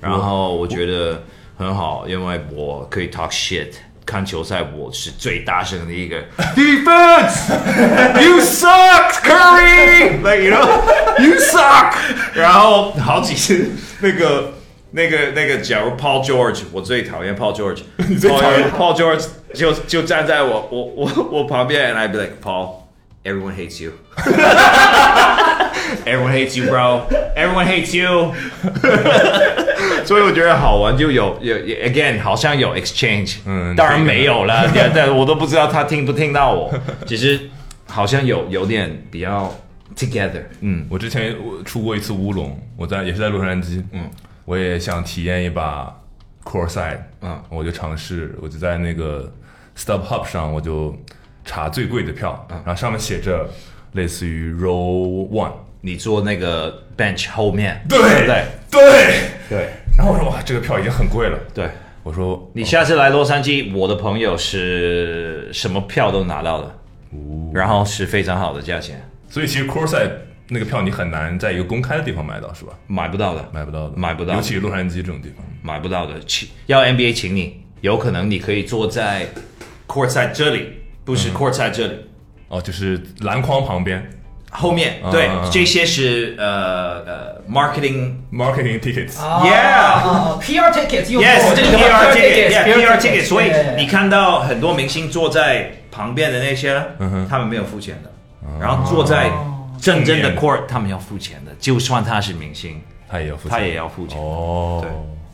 Speaker 2: 然后我觉得很好，因为我可以 talk shit。看球赛，我是最大声的一个 defense。You suck, Curry. Like you know, you suck. 然后好几次那个 那个那个，假如 Paul George，我最讨厌 Paul George，你
Speaker 3: 最讨厌
Speaker 2: Paul George 就就站在我我我我旁边，and I be like Paul，everyone hates you，everyone hates you bro，everyone hates you， 所以我觉得好玩，就有有 again 好像有 exchange，
Speaker 3: 嗯
Speaker 2: 当然没有了，但 但我都不知道他听不听到我，其实好像有有点比较 together，嗯，
Speaker 3: 我之前我出过一次乌龙，我在也是在洛杉矶，嗯，我也想体验一把 Core Side，
Speaker 2: 嗯。
Speaker 3: 我就尝试，我就在那个 StubHub 上，我就查最贵的票，嗯。然后上面写着类似于 Row One，
Speaker 2: 你坐那个 bench 后面，
Speaker 3: 对
Speaker 2: 对。对。
Speaker 3: 对，然后我说哇，这个票已经很贵了，
Speaker 2: 对。
Speaker 3: 我说
Speaker 2: 你下次来洛杉矶，我的朋友是什么票都拿到了，然后是非常好的价钱，
Speaker 3: 所以其实 Core Side 那个票你很难在一个公开的地方买到，是吧？
Speaker 2: 买不到的，
Speaker 3: 买不到的，
Speaker 2: 买不到
Speaker 3: 尤其是洛杉矶这种地方。
Speaker 2: 买不到的。请要 NBA 请你，有可能你可以坐在 courtside 这里，不是 courtside 这里，
Speaker 3: 哦，就是篮筐旁边
Speaker 2: 后面。对
Speaker 3: 啊，
Speaker 2: 这些是呃呃 marketing。
Speaker 3: marketing tickets，、
Speaker 2: Yeah
Speaker 4: 哦 PR tickets 用
Speaker 2: Yes，
Speaker 4: 过
Speaker 2: 这个
Speaker 4: 这
Speaker 2: PR
Speaker 4: ticket，tickets
Speaker 2: yeah，PR ticket，所以你看到很多明星坐在旁边的那些，他们没有付钱的，然后坐在真正的 court，他们要付钱的，就算他是明星，
Speaker 3: 他也要付钱，
Speaker 2: 他也要付钱。
Speaker 3: 哦，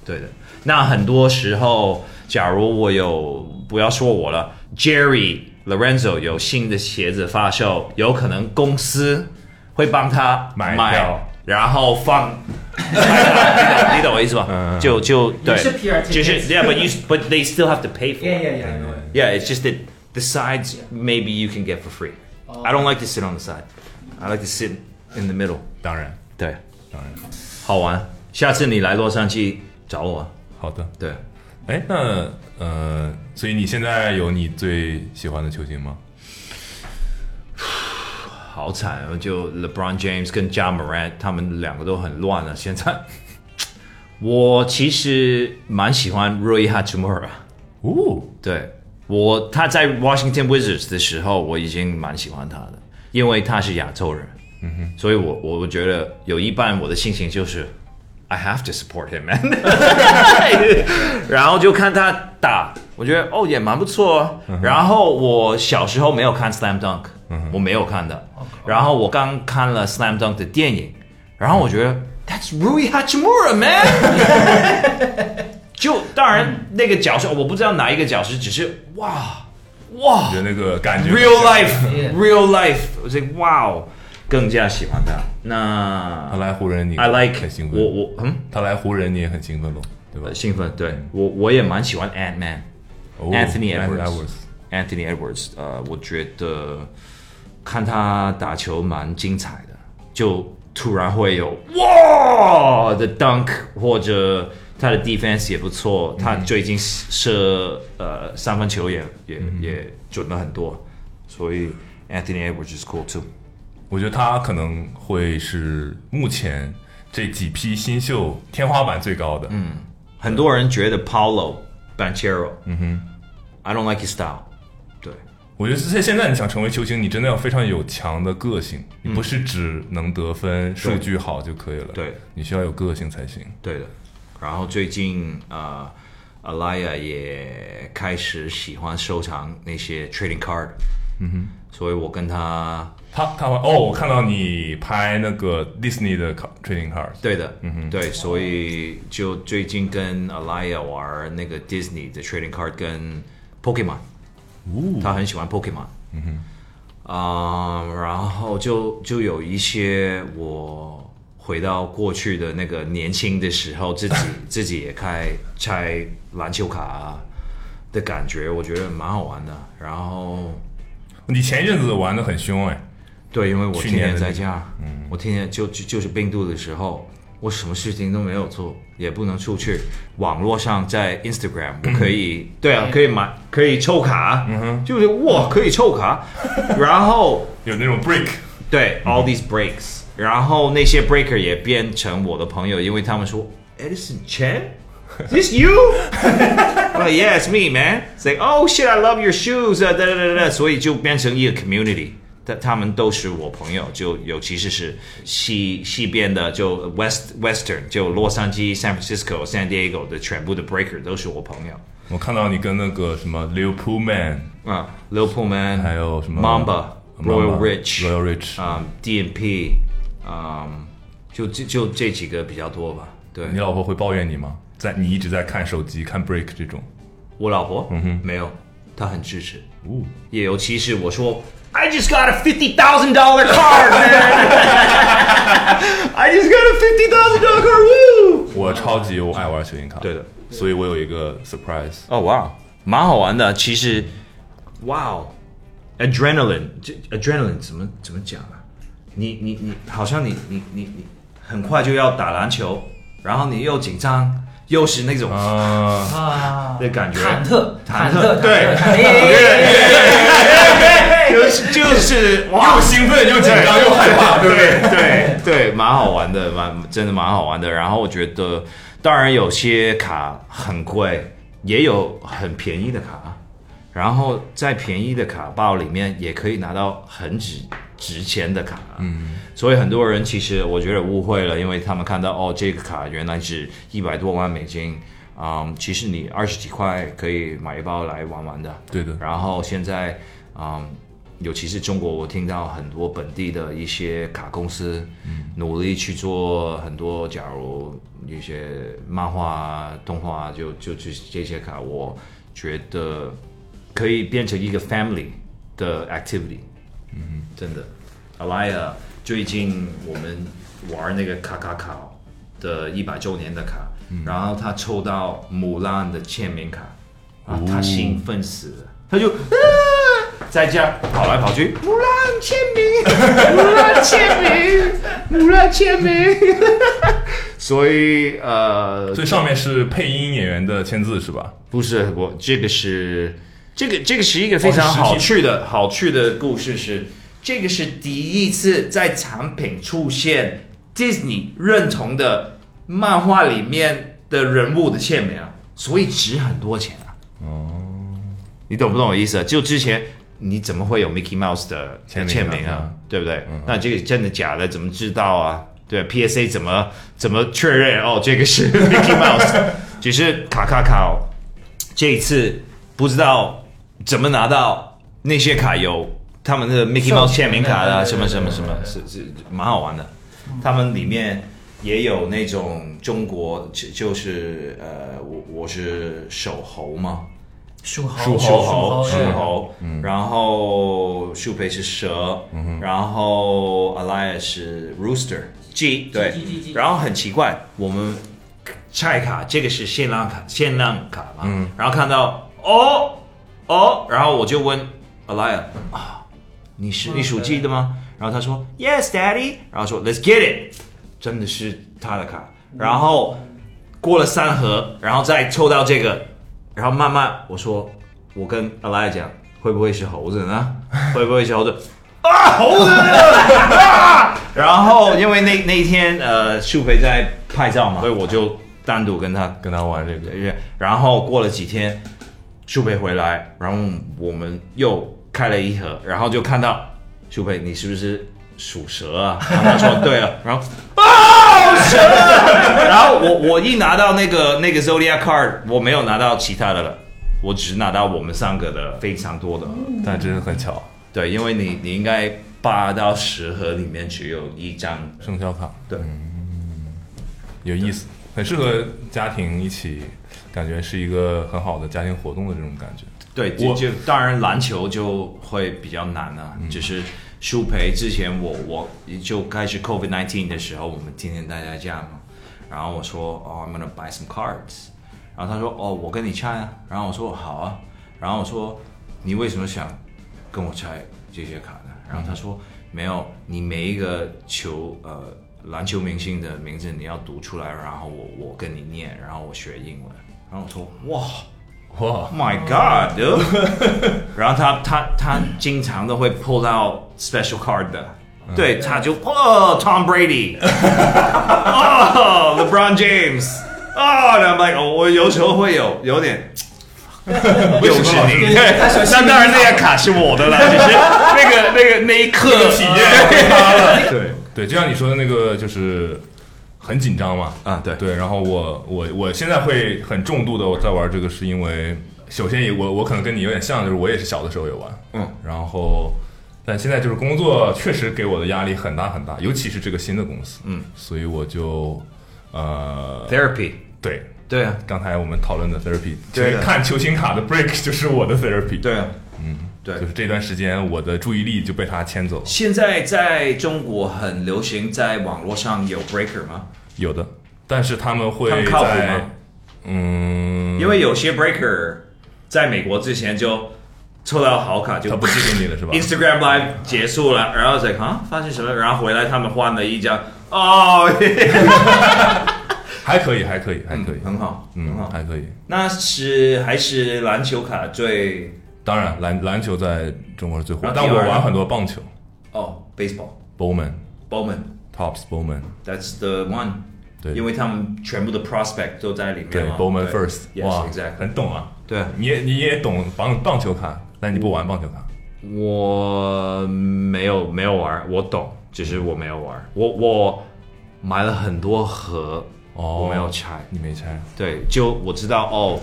Speaker 2: 对对的，那很多时候，假如我有不要说我了，Jerry Lorenzo 有新的鞋子发售，有可能公司会帮他
Speaker 3: 买票
Speaker 2: 然后放，你懂我意思吧？
Speaker 3: 嗯
Speaker 2: 就就对就是 yeah，but you but they still have to pay for
Speaker 4: Yeah,
Speaker 2: it.
Speaker 4: yeah, yeah, I know it.
Speaker 2: Yeah, it's just that the sides maybe you can get for free. I don't like to sit on the side. I like to sit in the middle.
Speaker 3: 当然
Speaker 2: 对，
Speaker 3: 当然，
Speaker 2: 好玩。下次你来洛杉矶找我。
Speaker 3: 好的。
Speaker 2: 对。
Speaker 3: 哎，那呃，所以你现在有你最喜欢的球星吗？
Speaker 2: 好惨，就 LeBron James 跟 Ja Morant 他们两个都很乱了。现在，我其实蛮喜欢 Rui Hachimura。
Speaker 3: 哦，
Speaker 2: 对我，他在 Washington Wizards 的时候，我已经蛮喜欢他的，因为他是亚洲人。嗯哼，所以我我我觉得有一半我的心情就是 I have to support him, man 。然后就看他打，我觉得哦也蛮不错哦。然后我小时候没有看 Slam Dunk，、我没有看的。然后我刚看了 Slam Dunk 的电影，然后我觉得 That's Rui Hachimura, man 。就当然那个角色我不知道哪一个角色，只是哇哇
Speaker 3: 你的那个感觉
Speaker 2: real life
Speaker 4: Yeah.
Speaker 2: real life，我说哇哦， 更加喜欢他。那
Speaker 3: 他来湖人，你
Speaker 2: I like
Speaker 3: 很兴奋。
Speaker 2: 我我嗯？
Speaker 3: 他来湖人，你也很兴奋喽，对吧？
Speaker 2: 呃？兴奋，对。我我也蛮喜欢 Ant Man
Speaker 3: 哦
Speaker 2: Anthony Edwards Anthony Edwards，呃，我觉得看他打球蛮精彩的，就突然会有哇！的 dunk，或者他的 defense 也不错，他最近射呃三分球也也、也准了很多，所以 Anthony Edwards is cool too。
Speaker 3: 我觉得他可能会是目前这几批新秀天花板最高的。嗯，
Speaker 2: 很多人觉得 Paulo Banchero，嗯哼，I don't like his style，对。
Speaker 3: 我觉得现现在你想成为球星，你真的要非常有强的个性，你不是只能得分、数据好就可以了。
Speaker 2: 对，
Speaker 3: 你需要有个性才行。
Speaker 2: 对的。然后最近呃，Alaya 也开始喜欢收藏那些 trading card，嗯哼，所以我跟他，
Speaker 3: 他他哦，我看到你拍那个 Disney 的 trading cards，
Speaker 2: 对的，嗯哼，对，所以就最近跟 Alaya 玩那个 Disney 的 trading card 跟 Pokemon，他很喜欢 Pokemon，嗯哼，啊、然后就就有一些我回到过去的那个年轻的时候，自己 自己也开拆篮球卡、啊、的感觉，我觉得蛮好玩的。然后
Speaker 3: 你前一阵子玩的很凶哎，
Speaker 2: 对，因为我
Speaker 3: 去
Speaker 2: 天
Speaker 3: 年
Speaker 2: 在家，嗯，我天天就就就是病毒的时候，我什么事情都没有做，也不能出去。网络上在 Instagram 我可以，对啊，可以买，可以抽卡，嗯哼，就是哇，可以抽卡，然后
Speaker 3: 有那种 break，
Speaker 2: 对，all these breaks，然后那些 breaker 也变成我的朋友，因为他们说 Edison Chen。This you? I'm like, yeah, it's me, man. It's like, oh shit, I love your shoes. 啊，哒哒哒哒，所以就变成一个 community。 他他们都是我朋友，就尤其是是西西边的，就 West Western，就洛杉矶、San Francisco、San Diego 的全部的 Breaker 都是我朋友。
Speaker 3: 我看到你跟那个什么 Lil Pullman，
Speaker 2: 啊 l i l Pullman，
Speaker 3: 还有什么
Speaker 2: Mamba、Royal Rich、
Speaker 3: Royal Rich，
Speaker 2: 啊、DNP，啊、就就就这几个比较多吧。对，
Speaker 3: 你老婆会抱怨你吗？ 在你一直在看手机、看 break 这种，
Speaker 2: 我老婆，嗯哼，没有，她很支持。
Speaker 3: 哦，
Speaker 2: 也尤其是我说，I just got a fifty thousand dollar car, man. I just got a fifty thousand dollar car. Woo!
Speaker 3: 我超级我爱玩球星卡，
Speaker 2: 对的，
Speaker 3: 所以我有一个 surprise，
Speaker 2: 哦哇，蛮好玩的。其实，哇哦，adrenaline，这 adrenaline 怎么怎么讲啊？你你你，好像你你你你很快就要打篮球，然后你又紧张，又是那种
Speaker 3: 啊，
Speaker 4: 啊，
Speaker 2: 的感觉
Speaker 4: 忐忑，
Speaker 2: 忐忑
Speaker 4: 忐忑，
Speaker 2: 对就是就是，
Speaker 3: 又兴奋又紧张又害怕，对不对？
Speaker 2: 对对，蛮好玩的，蛮真的蛮好玩的。然后我觉得，当然有些卡很贵，也有很便宜的卡。然后在便宜的卡包里面，也可以拿到很值值钱的卡。嗯，所以很多人其实我觉得误会了，因为他们看到哦，这个卡原来值一百多万美金。嗯，其实你二十几块可以买一包来玩玩的。
Speaker 3: 对的，
Speaker 2: 然后现在，嗯，尤其是中国，我听到很多本地的一些卡公司，努力去做很多，假如一些漫画啊、动画啊，就就就这些卡，我觉得可以变成一个 family 的 activity。嗯，真的，Alaya 最近我们玩那个卡卡卡的一百周年的卡，然后他抽到木兰的签名卡，啊，他兴奋死了，他就、啊、在家跑来跑去，木兰签名，木兰签名，木兰签名，所以呃，
Speaker 3: 最上面是配音演员的签字是吧？
Speaker 2: 不是我这个是这个这个是一个非常好趣的好趣的故事是，这个是第一次在产品出现 Disney 认同的漫画里面的人物的签名啊，所以值很多钱啊。哦，你懂不懂我意思啊？就之前你怎么会有 Mickey Mouse 的
Speaker 3: 签名啊？
Speaker 2: 对不对？那这个真的假的？怎么知道啊？对，PSA 怎么怎么确认？哦，这个是 Mickey Mouse，只是卡卡卡哦，这一次不知道怎么拿到那些卡有他们的 Mickey
Speaker 4: 授
Speaker 2: Mouse
Speaker 4: 权
Speaker 2: 签名卡啊，什么什么什么，是是蛮好玩的。他们里面也有那种中国，就就是呃，我我是守猴嘛，
Speaker 4: 属猴，
Speaker 2: 属
Speaker 4: 属
Speaker 2: 猴，属
Speaker 4: 对
Speaker 2: 猴，然后树培是蛇，然后 Alaya 是 rooster 鸡，对。
Speaker 4: 鸡鸡鸡，
Speaker 2: 然后很奇怪，我们拆卡这个是限量卡，限量卡嘛，然后看到哦哦，然后我就问 Alaya 啊，你是你属鸡的吗？然后他说 Yes, Daddy，然后说 Let's get it，真的是他的卡，然后过了三盒，然后再抽到这个，然后慢慢我说，我跟 Alaya 讲，会不会是猴子呢？会不会是猴子？啊，猴子！啊！然后因为那那一天呃，树培在拍照嘛，所以我就单独跟他
Speaker 3: 跟他玩这个，
Speaker 2: 然后过了几天，树培回来，然后我们又开了一盒，然后就看到树培，你是不是属蛇啊？然 后他说对了，然后啊蛇，然后我我一拿到那个那个 Zodiac card，我没有拿到其他的了，我只拿到我们三个的非常多的。
Speaker 3: 但真的很巧，
Speaker 2: 对，因为你你应该八到十盒里面只有一张，
Speaker 3: 生肖卡
Speaker 2: 对，
Speaker 3: 有意思，很适合家庭一起，感觉是一个很好的家庭活动的这种感觉。
Speaker 2: 对，就
Speaker 3: 我
Speaker 2: 就当然篮球就会比较难啊，就是舒培之前我我就开始 COVID nineteen 的时候，我们天天待在家嘛，然后我说哦、I'm gonna buy some cards，然后他说哦我跟你拆啊，然后我说好啊，然后我说你为什么想跟我拆这些卡呢？然后他说没有，你每一个球呃篮球明星的名字你要读出来，然后我我跟你念，然后我学英文，然后我说哇。
Speaker 3: 哇
Speaker 2: ，Oh my God，dude 然后他他他经常都会 pull 到 special card 的，对，他就哦 Tom Brady，哦 LeBron James，哦，然后 like 哦我有时候会有有点。又是你，那当然那个卡是我的了，只是那个那个那一刻。
Speaker 3: 体验被他了。
Speaker 2: 对。
Speaker 3: 对，就像你说的那个，就是很紧张嘛。
Speaker 2: 啊，对。
Speaker 3: 对，然后我我我现在会很重度的我在玩这个，是因为首先也我我可能跟你有点像，就是我也是小的时候有玩，
Speaker 2: 嗯，
Speaker 3: 然后但现在就是工作确实给我的压力很大很大，尤其是这个新的公司，
Speaker 2: 嗯，
Speaker 3: 所以我就呃
Speaker 2: ，，therapy，
Speaker 3: 对，
Speaker 2: 对啊，
Speaker 3: 刚才我们讨论的 therapy，其实看球星卡的 break 就是我的 therapy，
Speaker 2: 对啊，嗯，对
Speaker 3: 就是这段时间我的注意力就被他牵走，
Speaker 2: 现在在中国很流行，在网络上有 breaker 吗？
Speaker 3: 有的，但是他们会
Speaker 2: 他们靠谱
Speaker 3: 在
Speaker 2: 吗？
Speaker 3: 嗯，
Speaker 2: 因为有些 breaker 在美国之前就抽到好卡就
Speaker 3: 他不寄给你了是吧
Speaker 2: ？Instagram Live 结束了，然后再啊发生什么？然后回来他们换了一张哦，
Speaker 3: 还可以，还可以，还可以，
Speaker 2: 很好，很
Speaker 3: 嗯，
Speaker 2: 好。
Speaker 3: 还可以。
Speaker 2: 那是还是篮球卡最
Speaker 3: 当然，篮篮球在中国是最火，
Speaker 2: 然后第二呢？
Speaker 3: 但我玩很多棒球。
Speaker 2: 哦，baseball，Bowman、
Speaker 3: Bowman Tops、
Speaker 2: Bowman，that's the one，
Speaker 3: 对。
Speaker 2: 因为他们全部的 prospect 都在里面
Speaker 3: 对，Bowman
Speaker 2: 对。
Speaker 3: First，哇很懂啊。
Speaker 2: 对。
Speaker 3: 你也你也懂棒棒球卡，但你不玩棒球卡。
Speaker 2: 我没有没有玩，我懂，只是我没有玩。我我买了很多盒，
Speaker 3: 哦
Speaker 2: 我没有拆。
Speaker 3: 你没拆，
Speaker 2: 对，就我知道哦，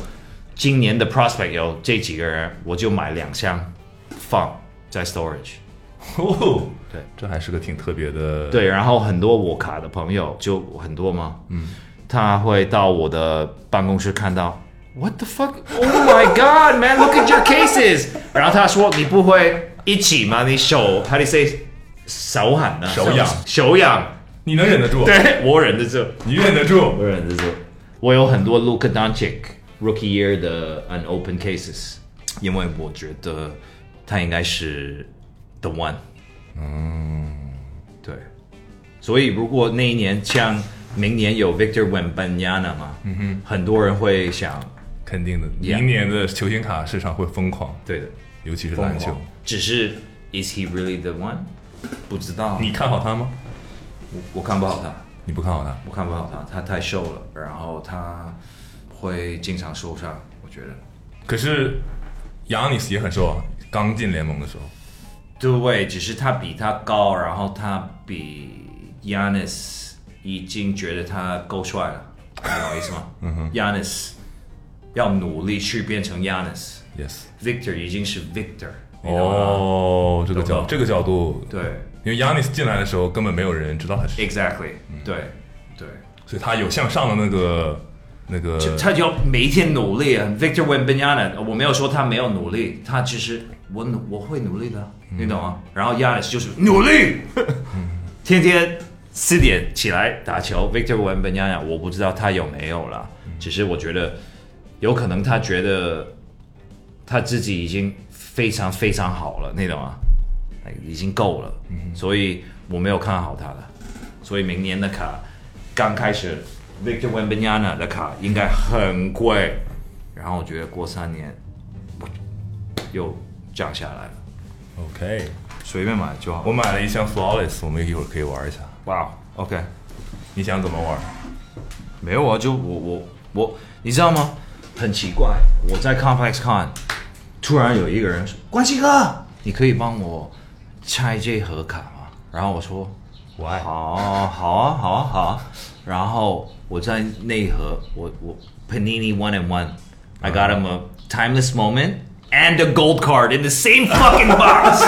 Speaker 2: 今年的 prospect 有这几个人，我就买两箱放在 storage。
Speaker 3: 哦，
Speaker 2: 对，
Speaker 3: 这还是个挺特别的。，
Speaker 2: 对，然后很多我卡的朋友就很多嘛，嗯，他会到我的办公室看到，What the fuck? Oh my god, man! Look at your cases！然后他说你不会一起吗？你手，how do you say 手痕呢？
Speaker 3: 手痒
Speaker 2: 手痒。
Speaker 3: 你能忍得住？
Speaker 2: 对我忍得住，
Speaker 3: 你忍得住。
Speaker 2: 我忍得住。我有很多 Luka Doncic Rookie Year 的 unopened cases，因为我觉得他应该是 the one。嗯，对。所以如果那一年像明年有 Victor Wembanyama 嘛，嗯哼，很多人会想，
Speaker 3: 肯定的，明年的球星卡市场会疯狂，
Speaker 2: 对的，
Speaker 3: 尤其是篮球。
Speaker 2: 只是 Is he really the one？不知道，
Speaker 3: 你看好他吗？
Speaker 2: 我我看不好他。
Speaker 3: 你不看好他？
Speaker 2: 我看不好他，他太瘦了，然后他会经常受伤，我觉得。
Speaker 3: 可是亚尼斯也很瘦啊，刚进联盟的时候。
Speaker 2: 对，只是他比他高，然后他比 Yanis 已经觉得他够帅了，你懂我意思吗？嗯哼，Yanis 要努力去变成 Yanis。
Speaker 3: Yes。
Speaker 2: Victor 已经是 Victor？
Speaker 3: 哦，这个角这个角度，
Speaker 2: 对
Speaker 3: 因为亚尼斯进来的时候根本没有人知道他是
Speaker 2: ，，exactly，对对。
Speaker 3: 所以他有向上的那个那个
Speaker 2: 他就要每一天努力啊。Victor Wembanyama，我没有说他没有努力，他其实我努我会努力的，你懂吗？然后 Yanis 就是努力，天天四点起来打球。Victor Wembanyama，我不知道他有没有啦，只是我觉得有可能他觉得他自己已经非常非常好了，你懂吗？哎已经够了，所以我没有看好他了。所以明年的卡刚开始，Victor w e m b a n y a n a 的卡应该很贵，然后我觉得过三年又降下来了
Speaker 3: ，OK。
Speaker 2: 随便买就好。
Speaker 3: 我买了一箱 Flawless，我们一会儿可以玩一下。
Speaker 2: 哇、wow,，OK，
Speaker 3: 你想怎么玩？
Speaker 2: 没有啊，就我我我，你知道吗？很奇怪，我在 Complex Con，突然有一个人说：“关西哥，你可以帮我拆这盒卡吗？”然后我说：“
Speaker 3: 我爱
Speaker 2: 好，好啊，好啊，好啊。”然后我在那一盒，我我 Panini One and One，I got him a timeless moment and a gold card in the same fucking box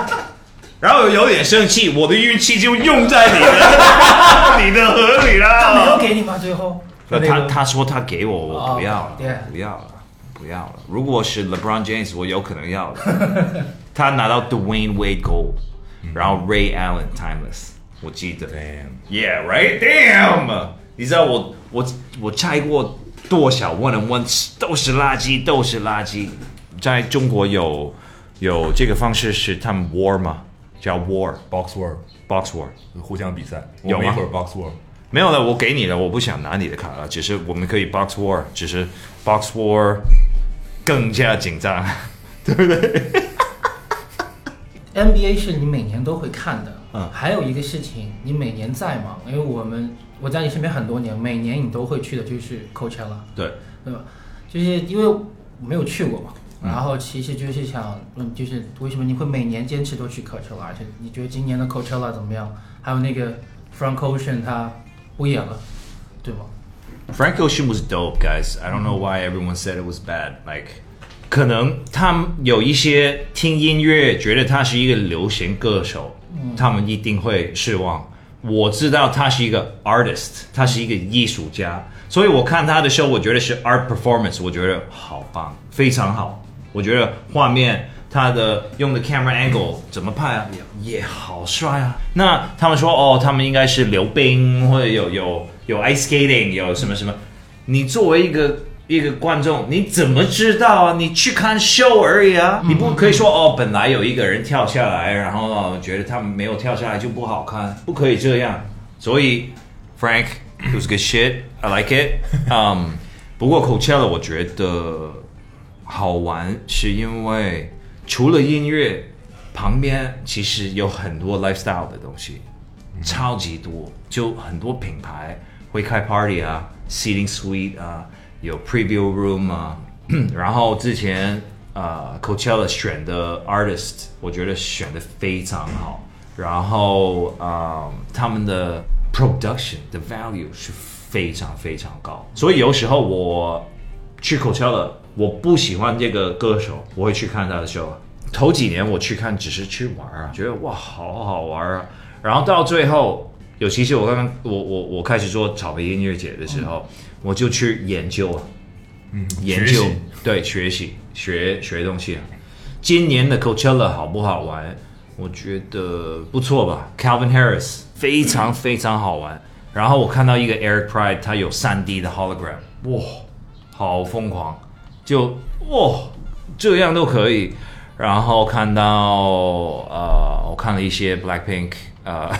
Speaker 2: 。然后有点生气，我的运气就用在你的你的盒里了。
Speaker 4: 他没有给你吗？最后
Speaker 2: 那
Speaker 4: 那个
Speaker 2: 他他说他给我，我
Speaker 4: 哦
Speaker 2: 不要了
Speaker 4: yeah
Speaker 2: 不要了，不要了。如果是 LeBron James，我有可能要的。他拿到 Dwayne Wade Gold，然后 Ray Allen Timeless， 我记得。Damn，Yeah, right. Damn！你知道我我我拆过多少 one on one 都是垃圾，都是垃圾。在中国有有这个方式是他们 war 吗？叫 war
Speaker 3: Box War
Speaker 2: box war。
Speaker 3: 互相比赛，
Speaker 2: 有吗
Speaker 3: 一会儿 Box War。
Speaker 2: 没有了，我给你了，我不想拿你的卡了，只是我们可以 box war，只是 box war 更加紧张，对不对？
Speaker 4: NBA 是你每年都会看的，
Speaker 2: 嗯
Speaker 4: 还有一个事情，你每年在忙，因为我们我在你身边很多年，每年你都会去的就是 Coachella，
Speaker 2: 对，
Speaker 4: 对吧？就是因为我没有去过嘛，然后其实就是想问，就是为什么你会每年坚持都去 Coachella？而且你觉得今年的 Coachella 怎么样？还有那个 Frank Ocean 他不演了，对吗
Speaker 2: ？Frank Ocean was dope, guys. I don't know why everyone said it was bad. Like，可能他们有一些听音乐觉得他是一个流行歌手，他们一定会失望。我知道他是一个 artist，他是一个艺术家，所以我看他的 show，我觉得是 art performance，我觉得好棒，非常好。我觉得画面他的用的 camera angle 怎么拍啊，也也好帅啊。那他们说哦，他们应该是溜冰或者有有有 ice skating，有什么什么。你作为一个一个观众，你怎么知道啊？你去看 show 而已啊，你不可以说哦，本来有一个人跳下来，然后哦觉得他们没有跳下来就不好看，不可以这样。所以 Frank it was good shit, I like it. 嗯、不过 Coachella 我觉得好玩，是因为除了音乐，旁边其实有很多 lifestyle 的东西，超级多，就很多品牌会开 party 啊，seating suite 啊，有 preview room 啊，然后之前呃 Coachella 选的 artist，我觉得选的非常好，然后呃他们的 production 的 value 是非常非常高，所以有时候我去 Coachella，我不喜欢这个歌手，我会去看他的 show。头几年我去看只是去玩啊，觉得哇好好玩啊，然后到最后，尤其是我刚刚我我我开始做草莓音乐节的时候，我就去研究啊，嗯，研究
Speaker 3: 学
Speaker 2: 对学习学学东西啊。今年的 Coachella 好不好玩？我觉得不错吧。Calvin Harris 非常非常好玩。然后我看到一个 Eric Pride，他有 3D 的 hologram，哇，好疯狂，就哇这样都可以。然后看到呃，我看了一些 Blackpink，呃，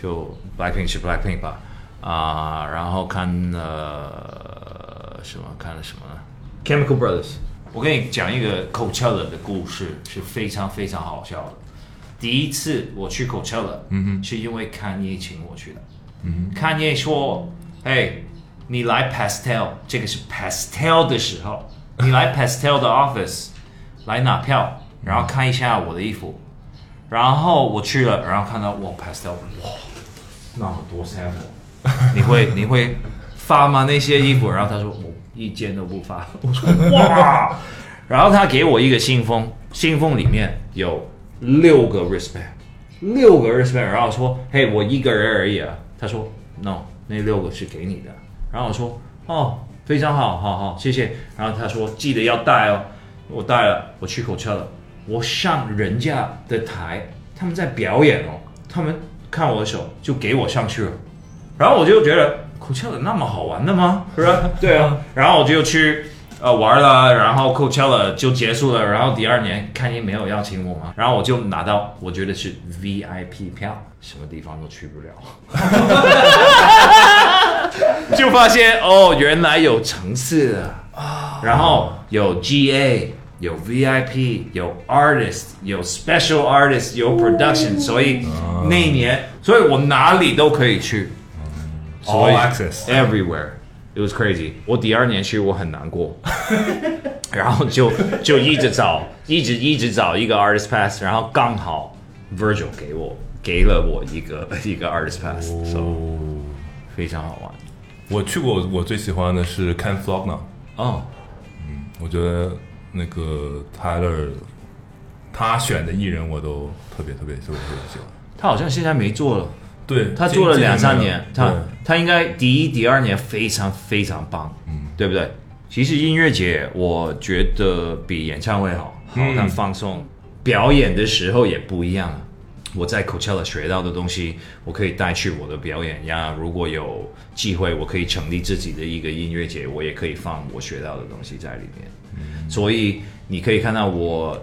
Speaker 2: 就 Blackpink 是 Blackpink 吧，啊、然后看了什么？看了什么呢？Chemical Brothers。我跟你讲一个 Coachella 的故事，是非常非常好笑的。第一次我去 Coachella，嗯哼，是因为看叶请我去的。嗯哼，看叶说：“嘿，你来 Pastel，这个是 Pastel 的时候，你来 Pastel 的 office 来拿票，然后看一下我的衣服。然后我去了，然后看到哇 Pastel，哇，那么多 sample，你会你会发吗那些衣服？然后他说我一件都不发。我 说哇，然后他给我一个信封，信封里面有六个 wristband，六个 wristband，然后我说嘿，我一个人而已啊。他说 no，那六个是给你的。然后我说哦，非常好，好好，谢谢。然后他说记得要带哦，我带了，我去口车了，我上人家的台，他们在表演哦，他们看我的手就给我上去了。然后我就觉得 Coachella 那么好玩的吗？是吧？对啊，然后我就去呃玩了，然后 Coachella 就结束了，然后第二年看你没有邀请我嘛，然后我就拿到我觉得是 VIP 票，什么地方都去不了，就发现哦，原来有层次的啊，然后有 GA。有 VIP，有 artist，有 special artist，有 production，、所以那一年，所以我哪里都可以去，
Speaker 3: All
Speaker 2: access，everywhere. It was crazy. 我第二年去我很难过，然后就就一直找，一直一直找一个 artist pass，然后刚好 Virgil 给我给了我一个 一个 artist pass，so、非常好玩。
Speaker 3: 我去过，我最喜欢的是 Ken Flogner
Speaker 2: 哦，
Speaker 3: 我觉得那个 Tyler 他选的艺人我都特别特别特别特别喜欢。
Speaker 2: 他好像现在没做了，
Speaker 3: 对
Speaker 2: 他做了两三年，他
Speaker 3: 对
Speaker 2: 他应该第一、第二年非常非常棒，嗯，对不对？其实音乐节我觉得比演唱会好，好
Speaker 3: 嗯
Speaker 2: 看放松，表演的时候也不一样啊。我在 Coachella 学到的东西，我可以带去我的表演呀。如果有机会，我可以成立自己的一个音乐节，我也可以放我学到的东西在里面。所以你可以看到我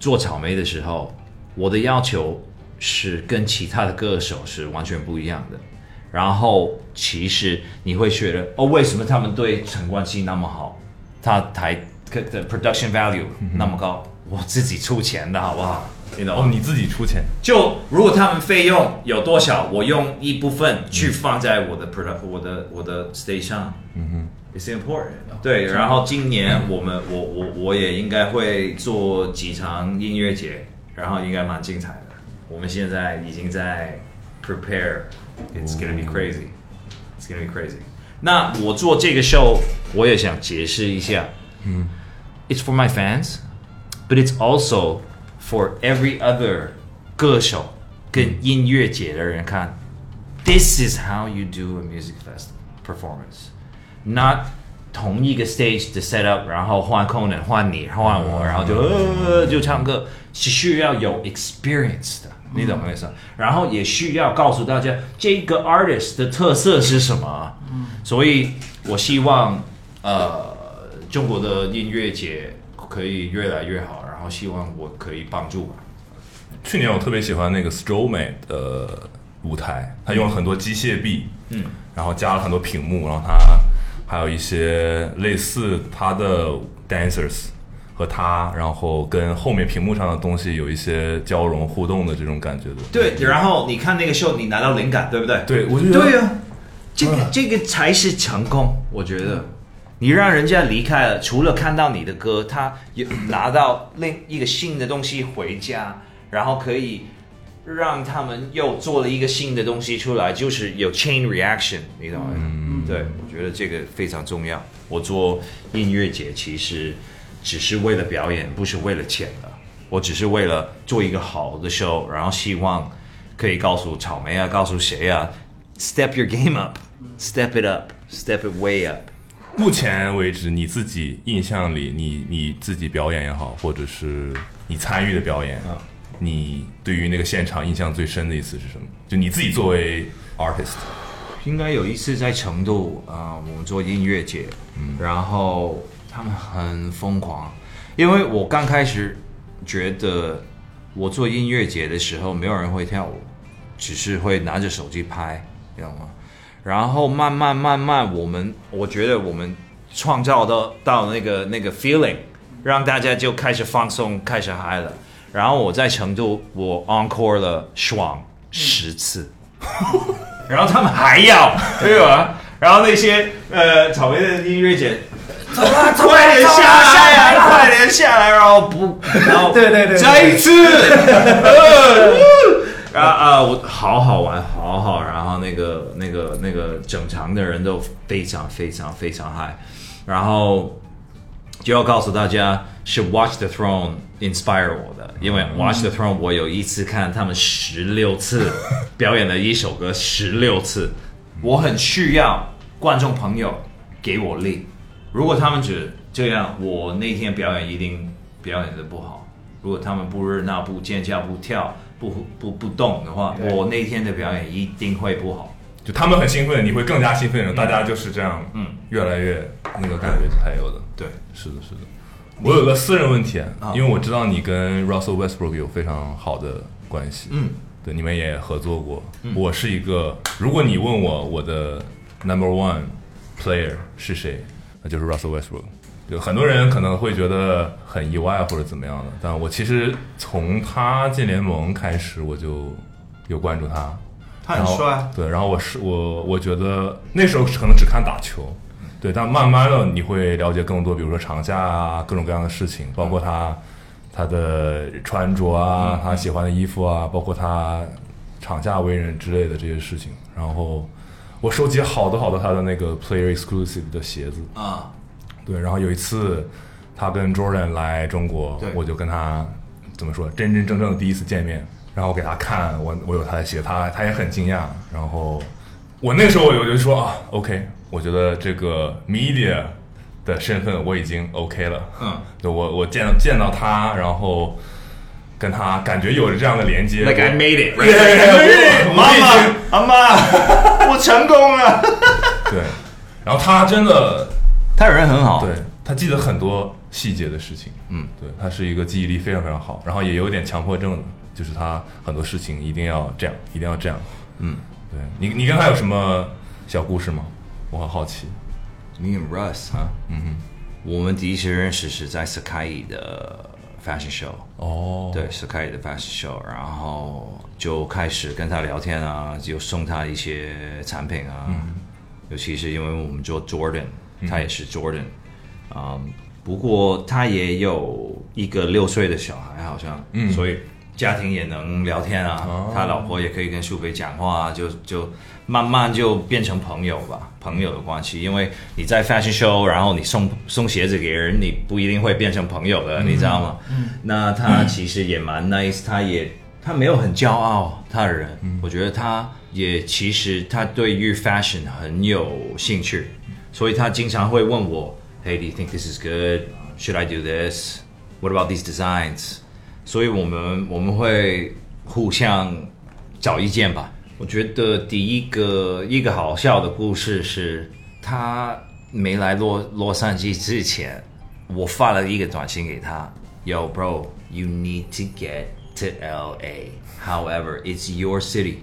Speaker 2: 做草莓的时候，我的要求是跟其他的歌手是完全不一样的。然后其实你会觉得，哦，为什么他们对陈冠希那么好？他台的 production value 那么高，我自己出钱的好不好？你
Speaker 3: 哦，你自己出钱，
Speaker 2: 就如果他们费用有多少，我用一部分去放在我的 product 我的我的 stage 上，嗯哼，It's important。对，然后今年我们我我我也应该会做几场音乐节，然后应该蛮精彩的。我们现在已经在 prepare。It's gonna be crazy. It's gonna be crazy. 那我做这个 show，我也想解释一下。嗯，It's for my fans, but it's also for every other 歌手跟音乐节的人看。This is how you do a music festival performance, not 同一个 stage 的 set up，然后换 Conan 换你换我，然后就呃就唱歌，是需要有 experience 的。 你懂我意思？然后也需要告诉大家这个 artist 的特色是什么。嗯，所以我希望呃中国的音乐节可以越来越好，然后希望我可以帮助吧。
Speaker 3: 去年我特别喜欢那个 Stromae 的舞台，他用了很多机械臂，嗯，然后加了很多屏幕，然后他还有一些类似他的 dancers。和他，然后跟后面屏幕上的东西有一些交融互动的这种感觉的。
Speaker 2: 对，然后你看那个秀，你拿到灵感，对不对？
Speaker 3: 对，我觉得
Speaker 2: 对啊，这个这个才是成功。我觉得你让人家离开了，除了看到你的歌，他有拿到另一个新的东西回家，然后可以让他们又做了一个新的东西出来，就是有 chain reaction，你懂吗？嗯，对，我觉得这个非常重要。我做音乐节，其实。只是为了表演，不是为了钱的。我只是为了做一个好的 show，然后希望可以告诉草莓啊，告诉谁啊，step your game up，step it up，step it way up。
Speaker 3: 目前为止，你自己印象里，你你自己表演也好，或者是你参与的表演，你对于那个现场印象最深的一次是什么？就你自己作为 artist，
Speaker 2: 应该有一次在成都啊，我们做音乐节，嗯，然后。他们很疯狂，因为我刚开始觉得我做音乐节的时候，没有人会跳舞，只是会拿着手机拍，知道吗？然后慢慢慢慢，我们我觉得我们创造到到那个那个 feeling，让大家就开始放松，开始嗨了。然后我在成都，我 encore 了爽十次，然后他们还要，对吧？然后那些呃草莓的音乐节。
Speaker 4: 走了，
Speaker 2: 快点下来，快点下来，然后 不，然后
Speaker 4: 对对对，
Speaker 2: 再一次，啊啊，我好好玩，好好，然后那个那个那个整场的人都非常非常非常嗨，然后就要告诉大家是 Watch the Throne inspire 我的，因为 Watch the Throne 我有一次看他们十六次 表演了一首歌十六次，我很需要观众朋友给我力。如果他们只这样，我那天表演一定表演的不好。如果他们不热闹、不尖叫、不跳、不不不动的话，我那天的表演一定会不好。
Speaker 3: 就他们很兴奋，你会更加兴奋，大家就是这样，嗯，越来越那个感觉才有的。
Speaker 2: 对，
Speaker 3: 是的，是的。我有个私人问题，因为我知道你跟 Russell Westbrook 有非常好的关系，嗯，对，你们也合作过。我是一个，如果你问我我的 Number One Player 是谁？那就是 Russell Westbrook，就很多人可能会觉得很意外或者怎么样的，但我其实从他进联盟开始我就有关注他，
Speaker 2: 他很帅，
Speaker 3: 对，然后我是我我觉得那时候可能只看打球，对，但慢慢的你会了解更多，比如说场下啊各种各样的事情，包括他他的穿着啊，他喜欢的衣服啊，包括他场下为人之类的这些事情，然后。我收集好多好多他的那个 player exclusive 的鞋子。啊，对，然后有一次他跟 Jordan 来中国，我就跟他怎么说，真真正正的第一次见面，然后我给他看我我有他的鞋，他他也很惊讶，然后我那时候我就说啊，OK，我觉得这个 media 的身份我已经 OK 了，嗯，就我我见见到他，然后。跟他感觉有着这样的连接
Speaker 2: ，Like I made it，妈妈，阿妈，我成功了。
Speaker 3: 对，然后他真的，
Speaker 2: 他人很好，
Speaker 3: 对他记得很多细节的事情。嗯，对他是一个记忆力非常非常好，然后也有点强迫症，就是他很多事情一定要这样，一定要这样。嗯，对你，你跟他有什么小故事吗？我很好奇。
Speaker 2: Me and Russ 啊，嗯哼，我们第一次认识是在 Sky 的。Fashion show 哦，对，是开的 Fashion show，然后就开始跟他聊天啊，就送他一些产品啊，尤其是因为我们做 Jordan，他也是 Jordan，嗯，不过他也有一个六岁的小孩，好像，所以家庭也能聊天啊，他老婆也可以跟苏菲讲话啊，就就慢慢就变成朋友吧，朋友的关系。因为你在 fashion show，然后你送送鞋子给人，你不一定会变成朋友的，你知道吗？嗯那他其实也蛮 nice，他也他没有很骄傲，他的人，我觉得他也其实他对于 fashion 很有兴趣，所以他经常会问我，Hey, do you think this is good? Should I do this? What about these designs? 所以我们我们会互相找意见吧。我觉得第一个一个好笑的故事是，他没来洛洛杉矶之前，我发了一个短信给他，Yo bro, you need to get to LA. However, it's your city.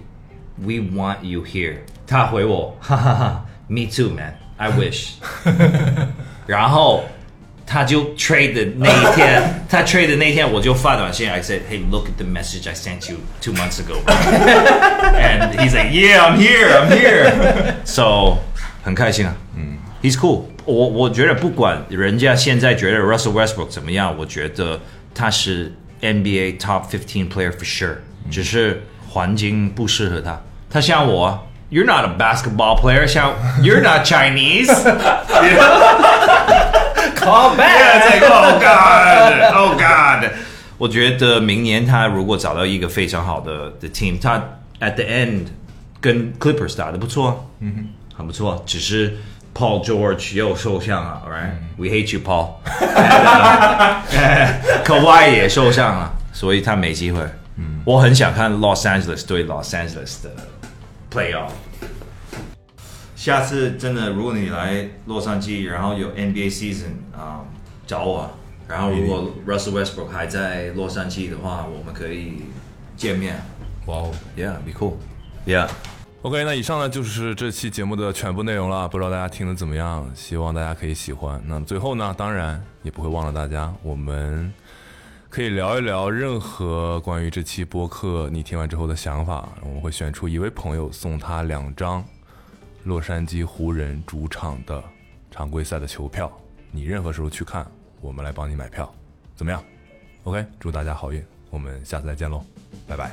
Speaker 2: We want you here. 他回我，哈哈哈，Me too, man. I wish. 然后他就 trade 的那一天，他 trade 的那一天，我就发短信，I said, Hey, look at the message I sent you two months ago. And he's like, Yeah, I'm here, I'm here. So 很开心啊，嗯，He's cool 我。我觉得不管人家现在觉得 Russell Westbrook 怎么样，我觉得他是 NBA top fifteen player for sure，、只是环境不适合他。他像我，You're not a basketball player，像 You're not Chinese。 Oh God, oh God。我觉得明年他如果找到一个非常好的的 team，他 at the end 跟 Clippers 打的不错，嗯哼，很不错。只是 Paul George 又受伤了，all，right？We hate you, Paul。Kawhi 也受伤了，所以他没机会。嗯，我很想看 Los Angeles 对 Los Angeles 的 playoff。下次真的，如果你来洛杉矶，然后有 NBA season 啊、找我。然后如果 Russell Westbrook 还在洛杉矶的话，我们可以见面。
Speaker 3: 哇哦
Speaker 2: Yeah, be cool. Yeah.
Speaker 3: OK，那以上呢就是这期节目的全部内容了，不知道大家听的怎么样？希望大家可以喜欢。那么最后呢，当然也不会忘了大家，我们可以聊一聊任何关于这期播客你听完之后的想法。我们会选出一位朋友，送他两张洛杉矶湖人主场的常规赛的球票。你任何时候去看，我们来帮你买票，怎么样？OK，祝大家好运，我们下次再见喽，拜拜。